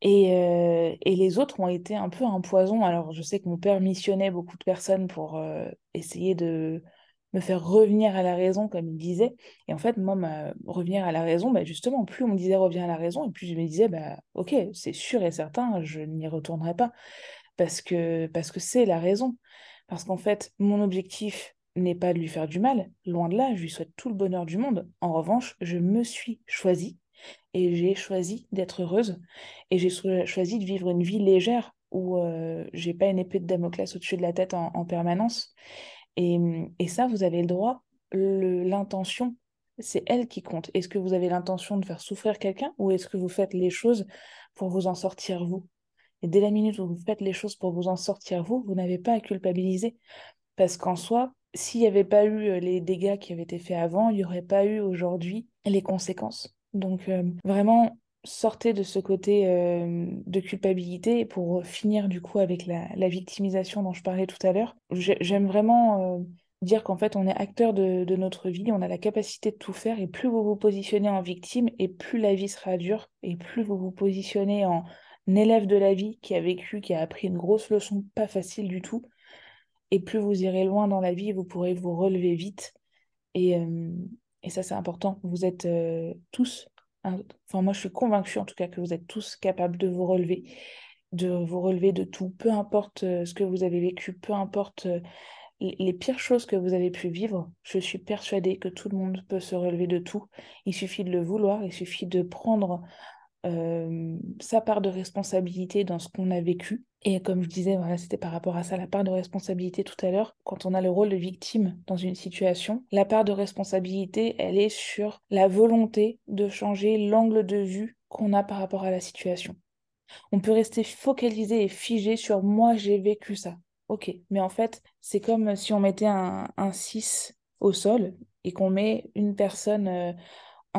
Et, euh, et les autres ont été un peu un poison. Alors, je sais que mon père missionnait beaucoup de personnes pour euh, essayer de me faire revenir à la raison, comme il disait. Et en fait, moi, revenir à la raison, bah, justement, plus on me disait reviens à la raison, et plus je me disais, bah, ok, c'est sûr et certain, je n'y retournerai pas. Parce que parce que c'est la raison. Parce qu'en fait, mon objectif n'est pas de lui faire du mal, loin de là, je lui souhaite tout le bonheur du monde. En revanche, je me suis choisie et j'ai choisi d'être heureuse et j'ai choisi de vivre une vie légère où euh, j'ai pas une épée de Damoclès au-dessus de la tête en, permanence. Et, et, ça, vous avez le droit, l'intention, c'est elle qui compte. Est-ce que vous avez l'intention de faire souffrir quelqu'un ou est-ce que vous faites les choses pour vous en sortir vous? Et dès la minute où vous faites les choses pour vous en sortir vous, vous n'avez pas à culpabiliser. Parce qu'en soi, s'il n'y avait pas eu euh, les dégâts qui avaient été faits avant, il n'y aurait pas eu aujourd'hui les conséquences. Donc euh, vraiment, sortez de ce côté de culpabilité pour finir du coup avec la, victimisation dont je parlais tout à l'heure. J'aime vraiment dire qu'en fait on est acteur de, notre vie, on a la capacité de tout faire et plus vous vous positionnez en victime et plus la vie sera dure et plus vous vous positionnez en élève de la vie qui a vécu, qui a appris une grosse leçon pas facile du tout, et plus vous irez loin dans la vie, vous pourrez vous relever vite. Et, et ça, c'est important. Vous êtes tous, enfin moi je suis convaincue en tout cas que vous êtes tous capables de vous relever, de vous relever de tout, peu importe euh, ce que vous avez vécu, peu importe les pires choses que vous avez pu vivre, je suis persuadée que tout le monde peut se relever de tout. Il suffit de le vouloir, il suffit de prendre euh, sa part de responsabilité dans ce qu'on a vécu. Et comme je disais, voilà, c'était par rapport à ça, la part de responsabilité tout à l'heure, quand on a le rôle de victime dans une situation, la part de responsabilité, elle est sur la volonté de changer l'angle de vue qu'on a par rapport à la situation. On peut rester focalisé et figé sur moi, j'ai vécu ça. Ok, mais en fait, c'est comme si on mettait un, 6 au sol et qu'on met une personne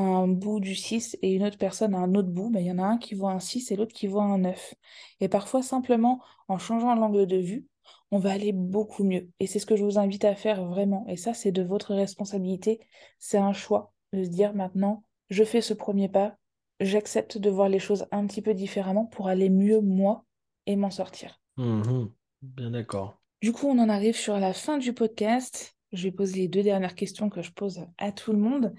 un bout du 6 et une autre personne à un autre bout, ben, il y en a un qui voit un 6 et l'autre qui voit un 9. Et parfois, simplement, en changeant l'angle de vue, on va aller beaucoup mieux. Et c'est ce que je vous invite à faire vraiment. Et ça, c'est de votre responsabilité. C'est un choix de se dire maintenant, je fais ce premier pas, j'accepte de voir les choses un petit peu différemment pour aller mieux moi et m'en sortir. Mmh Bien d'accord. Du coup, on en arrive sur la fin du podcast. Je vais poser les deux dernières questions que je pose à tout le monde.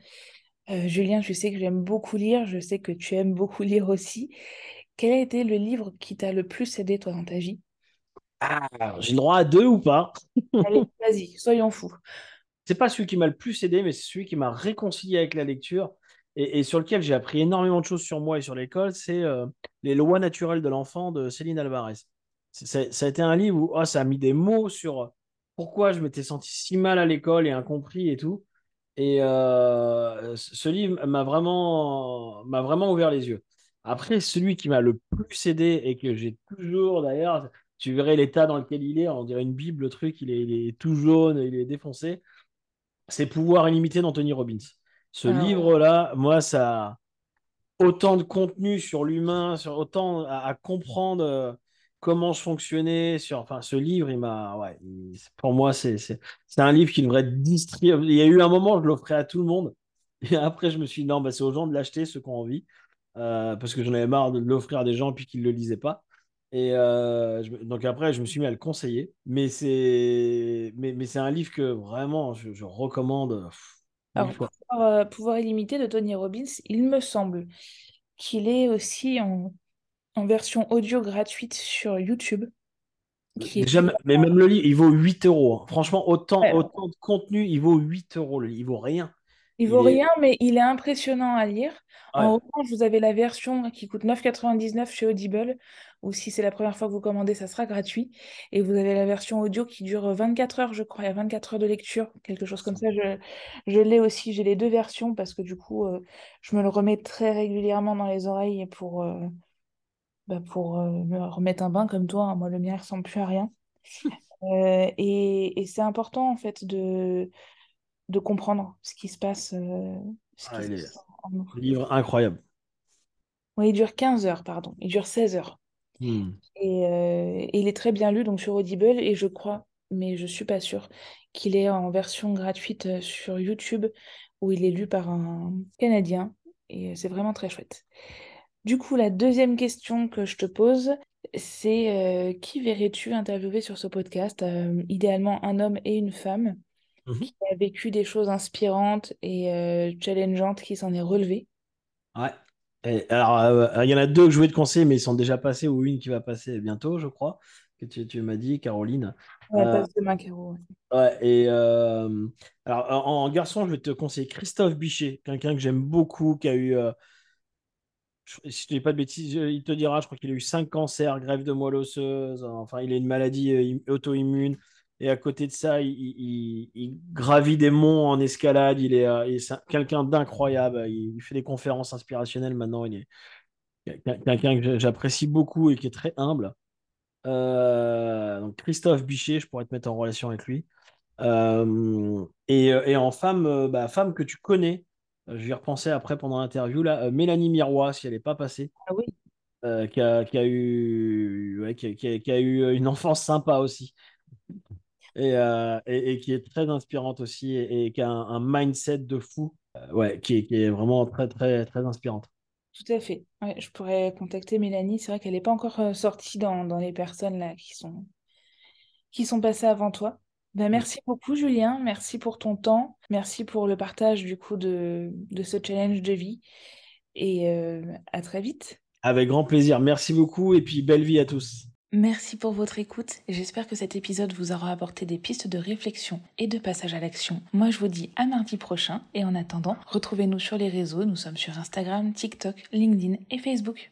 Euh, Julien, je sais que j'aime beaucoup lire, je sais que tu aimes beaucoup lire aussi. Quel a été le livre qui t'a le plus aidé, toi, dans ta vie? Ah, j'ai le droit à deux ou pas? Allez, <laughs> vas-y, soyons fous. C'est pas celui qui m'a le plus aidé, mais c'est celui qui m'a réconcilié avec la lecture et, sur lequel j'ai appris énormément de choses sur moi et sur l'école. C'est euh, Les lois naturelles de l'enfant de Céline Alvarez. Ça a été un livre où oh, ça a mis des mots sur pourquoi je m'étais senti si mal à l'école et incompris et tout. Et euh, ce livre m'a vraiment, m'a vraiment ouvert les yeux. Après, celui qui m'a le plus aidé et que j'ai toujours, d'ailleurs, tu verrais l'état dans lequel il est, on dirait une Bible, le truc, il est, il est tout jaune, il est défoncé, c'est Pouvoir illimité d'Anthony Robbins. Ce ah livre-là, moi, ça a autant de contenu sur l'humain, sur autant à comprendre euh, comment je fonctionnais sur enfin ce livre il m'a ouais pour moi c'est un livre qui devrait être distribué. Il y a eu un moment je l'offrais à tout le monde. Et après je me suis dit non bah, c'est aux gens de l'acheter ceux qui ont envie. Euh, parce que j'en avais marre de l'offrir à des gens puis qu'ils ne le lisaient pas. Et euh, donc après je me suis mis à le conseiller. Mais c'est mais, mais c'est un livre que vraiment je, recommande Alors, pouvoir, euh, pouvoir illimité de Tony Robbins il me semble qu'il est aussi en en version audio gratuite sur YouTube. Déjà, mais même le livre, il vaut 8 euros. Hein. Franchement, autant, autant de contenu, il vaut 8 euros. Il vaut rien. Il, vaut rien, mais il est impressionnant à lire. En revanche, vous avez la version qui coûte 9,99 chez Audible, ou si c'est la première fois que vous commandez, ça sera gratuit. Et vous avez la version audio qui dure 24 heures, je crois. Il y a 24 heures de lecture, quelque chose comme ça. Je, je l'ai aussi. J'ai les deux versions parce que du coup, euh, je me le remets très régulièrement dans les oreilles pour, euh, bah, pour euh, me remettre un bain comme toi. Hein. Moi, le mien ne ressemble plus à rien. <laughs> Euh, et, et c'est important, en fait, de, de comprendre ce qui se passe. Euh, ce ah, livre incroyable. Oui, il dure 15 heures, pardon. Il dure 16 heures. Hmm. Et, et, il est très bien lu donc sur Audible et je crois, mais je suis pas sûre, qu'il est en version gratuite sur YouTube où il est lu par un Canadien et c'est vraiment très chouette. Du coup, la deuxième question que je te pose, c'est euh, qui verrais-tu interviewer sur ce podcast? Euh, idéalement un homme et une femme Mhm. qui a vécu des choses inspirantes et euh, challengeantes qui s'en est relevé. Ouais. Et alors, euh, il y en a deux que je voulais te conseiller, mais ils sont déjà passés, ou une qui va passer bientôt, je crois, que tu, tu m'as dit, Caroline. Ouais, passe demain, Caro. ouais. et alors, en, en garçon, je vais te conseiller Christophe Bichet, quelqu'un que j'aime beaucoup, qui a eu, si je ne dis pas de bêtises, euh, il te dira, je crois qu'il a eu cinq cancers, greffe de moelle osseuse, enfin, il a une maladie euh, im- auto-immune. Et à côté de ça, il, gravit des monts en escalade. Il est, euh, quelqu'un d'incroyable. Il, fait des conférences inspirationnelles maintenant. Il est quelqu'un que j'apprécie beaucoup et qui est très humble. Donc Christophe Bichet, je pourrais te mettre en relation avec lui. Et, en femme, bah, femme que tu connais, je vais y repenser après pendant l'interview, là, euh, Mélanie Miroir, si elle n'est pas passée, Ah oui, euh, qui a, qui a eu, ouais, qui a, qui a- qui a eu une enfance sympa aussi. Et, euh, et, et qui est très inspirante aussi et, et qui a un, un mindset de fou, euh, ouais, qui est, qui est vraiment très, très, très inspirante. tout à fait. Ouais, je pourrais contacter Mélanie. C'est vrai qu'elle n'est pas encore euh, sortie dans, dans les personnes là qui sont, qui sont passées avant toi. Ben, merci beaucoup, Julien. Merci pour ton temps. Merci pour le partage du coup de, de ce challenge de vie. Et euh, à très vite. Avec grand plaisir. Merci beaucoup et puis belle vie à tous. Merci pour votre écoute et j'espère que cet épisode vous aura apporté des pistes de réflexion et de passage à l'action. Moi je vous dis à mardi prochain et en attendant, retrouvez-nous sur les réseaux, nous sommes sur Instagram, TikTok, LinkedIn et Facebook.